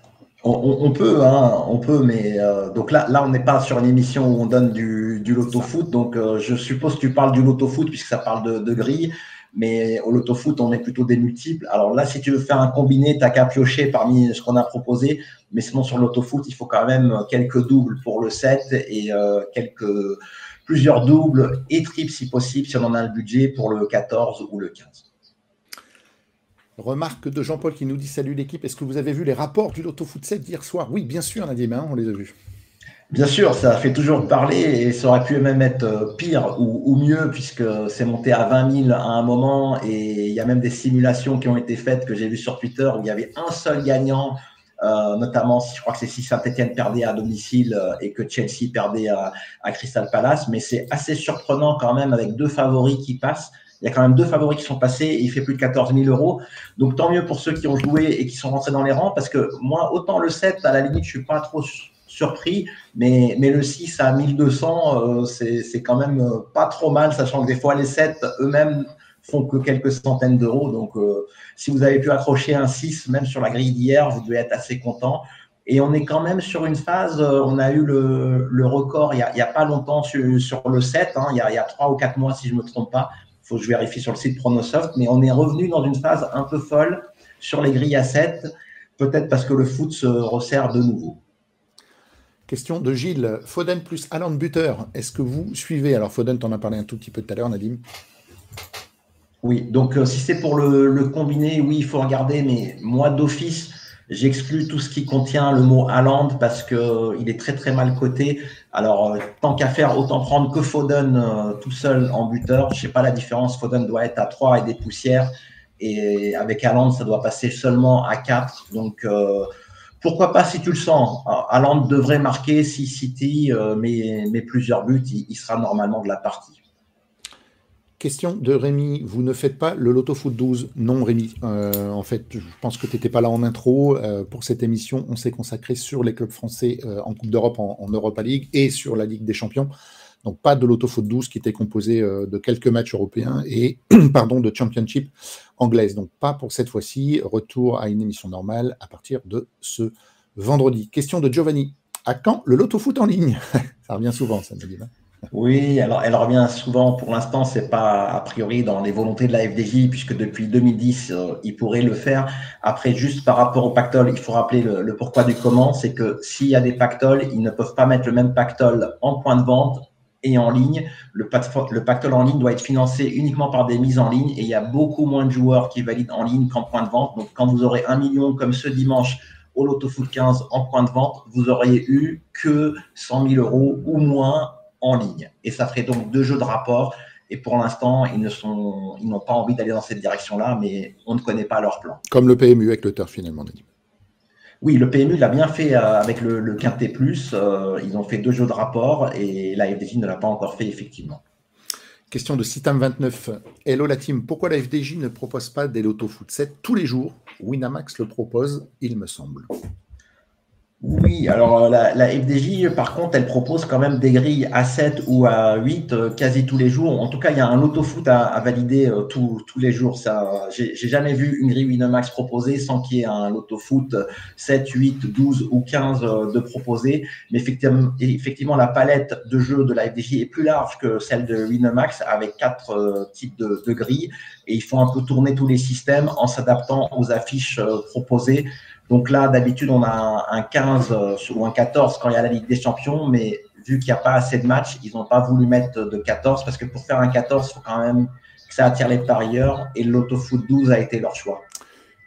On, peut, hein, on peut, mais euh, donc là, là, on n'est pas sur une émission où on donne du, du loto foot. Donc, euh, je suppose que tu parles du loto foot puisque ça parle de, de grilles. Mais au loto foot, on est plutôt des multiples. Alors là, si tu veux faire un combiné, tu n'as qu'à piocher parmi ce qu'on a proposé. Mais sinon, sur l'auto foot, il faut quand même quelques doubles pour le 7 et euh, quelques plusieurs doubles et triples si possible, si on en a le budget pour le 14 ou le 15. Remarque de Jean-Paul qui nous dit Salut l'équipe, est-ce que vous avez vu les rapports du Loto Foot 7 d'hier soir? Oui, bien sûr, Nadim, hein, on les a vus. Bien sûr, ça fait toujours parler et ça aurait pu même être euh, pire ou, mieux puisque c'est monté à 20 000 à un moment et il y a même des simulations qui ont été faites que j'ai vues sur Twitter où il y avait un seul gagnant euh, notamment si je crois que c'est si Saint-Etienne perdait à domicile euh, et que Chelsea perdait à, Crystal Palace, mais c'est assez surprenant quand même avec deux favoris qui passent. Il y a quand même deux favoris qui sont passés et il fait plus de 14 000 euros. Donc tant mieux pour ceux qui ont joué et qui sont rentrés dans les rangs parce que moi, autant le 7, à la limite, je suis pas trop surpris, mais, mais le 6 à 1200, euh, c'est quand même pas trop mal, sachant que des fois les 7 eux-mêmes font que quelques centaines d'euros. Donc, euh, si vous avez pu accrocher un 6, même sur la grille d'hier, vous devez être assez content. Et on est quand même sur une phase, euh, on a eu le, record il n'y a, pas longtemps sur, le 7, hein, il, y a, il y a 3 ou 4 mois si je ne me trompe pas. Il faut que je vérifie sur le site Pronosoft, mais on est revenu dans une phase un peu folle sur les grilles à 7, peut-être parce que le foot se resserre de nouveau. Question de Gilles. Foden plus Alan Buter, est-ce que vous suivez? Alors Foden, tu en as parlé un tout petit peu tout à l'heure, Nadim. Oui, donc euh, si c'est pour le, le, combiner, oui, il faut regarder, mais moi d'office, j'exclus tout ce qui contient le mot Haaland parce qu'il euh, est très très mal coté. Alors, euh, tant qu'à faire, autant prendre que Foden tout seul en buteur. Je sais pas la différence, Foden doit être à 3 et des poussières, et avec Haaland, ça doit passer seulement à 4. Donc, pourquoi pas si tu le sens Haaland devrait marquer si City met, plusieurs buts, il, sera normalement de la partie. Question de Rémi, vous ne faites pas le Loto Foot 12 Non Rémi, en fait je pense que tu n'étais pas là en intro. pour cette émission, on s'est consacré sur les clubs français en Coupe d'Europe, en, Europa League et sur la Ligue des Champions. Donc pas de l'autofoot 12 qui était composé euh, de quelques matchs européens et pardon de championship anglaise. Donc pas pour cette fois-ci. Retour à une émission normale à partir de ce vendredi. Question de Giovanni. À quand le loto-foot en ligne? Ça revient souvent, ça me dit. Oui, alors elle revient souvent. Pour l'instant, c'est pas a priori dans les volontés de la FDJ, puisque depuis 2010, euh, ils pourraient le faire. Après, juste par rapport au pactole, il faut rappeler le, pourquoi du comment. C'est que s'il y a des pactoles, ils ne peuvent pas mettre le même pactole en point de vente et en ligne. Le, le pactole en ligne doit être financé uniquement par des mises en ligne et il y a beaucoup moins de joueurs qui valident en ligne qu'en point de vente. Donc, quand vous aurez un million comme ce dimanche au Loto Foot 15 en point de vente, vous auriez eu que 100 000 euros ou moins en ligne. Et ça ferait donc deux jeux de rapport. Et pour l'instant, ils ne sont, ils n'ont pas envie d'aller dans cette direction-là, mais on ne connaît pas leur plan. Comme le PMU avec le turf finalement, dit. Oui, le PMU l'a bien fait euh, avec le, le Quintet Plus. Euh, ils ont fait deux jeux de rapport et la FDJ ne l'a pas encore fait, effectivement. Question de Citam29. Hello la team, pourquoi la FDJ ne propose pas des lotos foot 7 tous les jours? Winamax le propose, il me semble. Oui, alors euh, la, FDJ, par contre, elle propose quand même des grilles à 7 ou à 8 euh, quasi tous les jours. En tout cas, il y a un auto-foot à, valider euh, tous les jours. Ça, j'ai jamais vu une grille Winamax proposée sans qu'il y ait un auto-foot 7, 8, 12 ou 15 de proposés. Mais effectivement, effectivement, la palette de jeux de la FDJ est plus large que celle de Winamax avec quatre types de, de grilles. Et il faut un peu tourner tous les systèmes en s'adaptant aux affiches proposées. Donc là, d'habitude, on a un, 15 euh, ou un 14 quand il y a la Ligue des Champions, mais vu qu'il n'y a pas assez de matchs, ils n'ont pas voulu mettre de 14 parce que pour faire un 14, il faut quand même que ça attire les parieurs et l'autofoot 12 a été leur choix.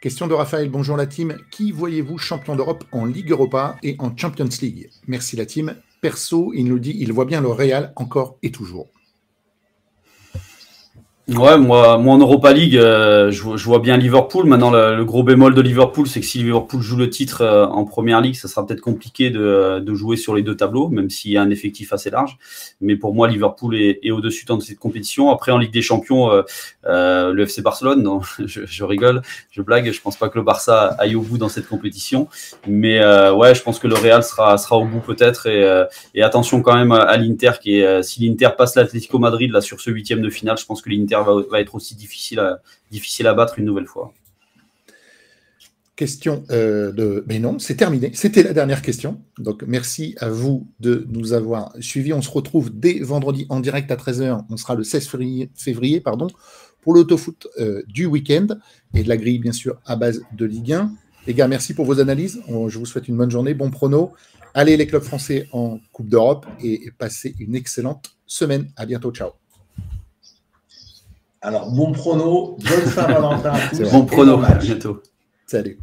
Question de Raphaël, bonjour la team. Qui voyez-vous champion d'Europe en Ligue Europa et en Champions League? Merci la team. Perso, il nous dit il voit bien le Real encore et toujours. Ouais, moi, moi en Europa League, euh, je, vois bien Liverpool. Maintenant, le, gros bémol de Liverpool, c'est que si Liverpool joue le titre euh, en Première Ligue, ça sera peut-être compliqué de, de, jouer sur les deux tableaux, même s'il y a un effectif assez large. Mais pour moi, Liverpool est, est au-dessus de cette compétition. Après, en Ligue des Champions, euh, le FC Barcelone, non, je, je, rigole, je blague. Je pense pas que le Barça aille au bout dans cette compétition. Mais ouais, je pense que le Real sera, sera au bout peut-être. Et, et attention quand même à l'Inter, qui est, si l'Inter passe l'Atlético Madrid là sur ce huitième de finale, je pense que l'Inter va, être aussi difficile à, difficile à battre une nouvelle fois. Question euh, de. Mais non, c'est terminé. C'était la dernière question. Donc, merci à vous de nous avoir suivis. On se retrouve dès vendredi en direct à 13h. On sera le 16 février, pardon, pour l'autofoot euh, du week-end et de la grille, bien sûr, à base de Ligue 1. Les gars, merci pour vos analyses. Je vous souhaite une bonne journée, bon prono. Allez les clubs français en Coupe d'Europe et passez une excellente semaine. À bientôt. Ciao. Alors, bon prono, bonne Saint-Valentin à tous. Bon prono, à bientôt. Salut.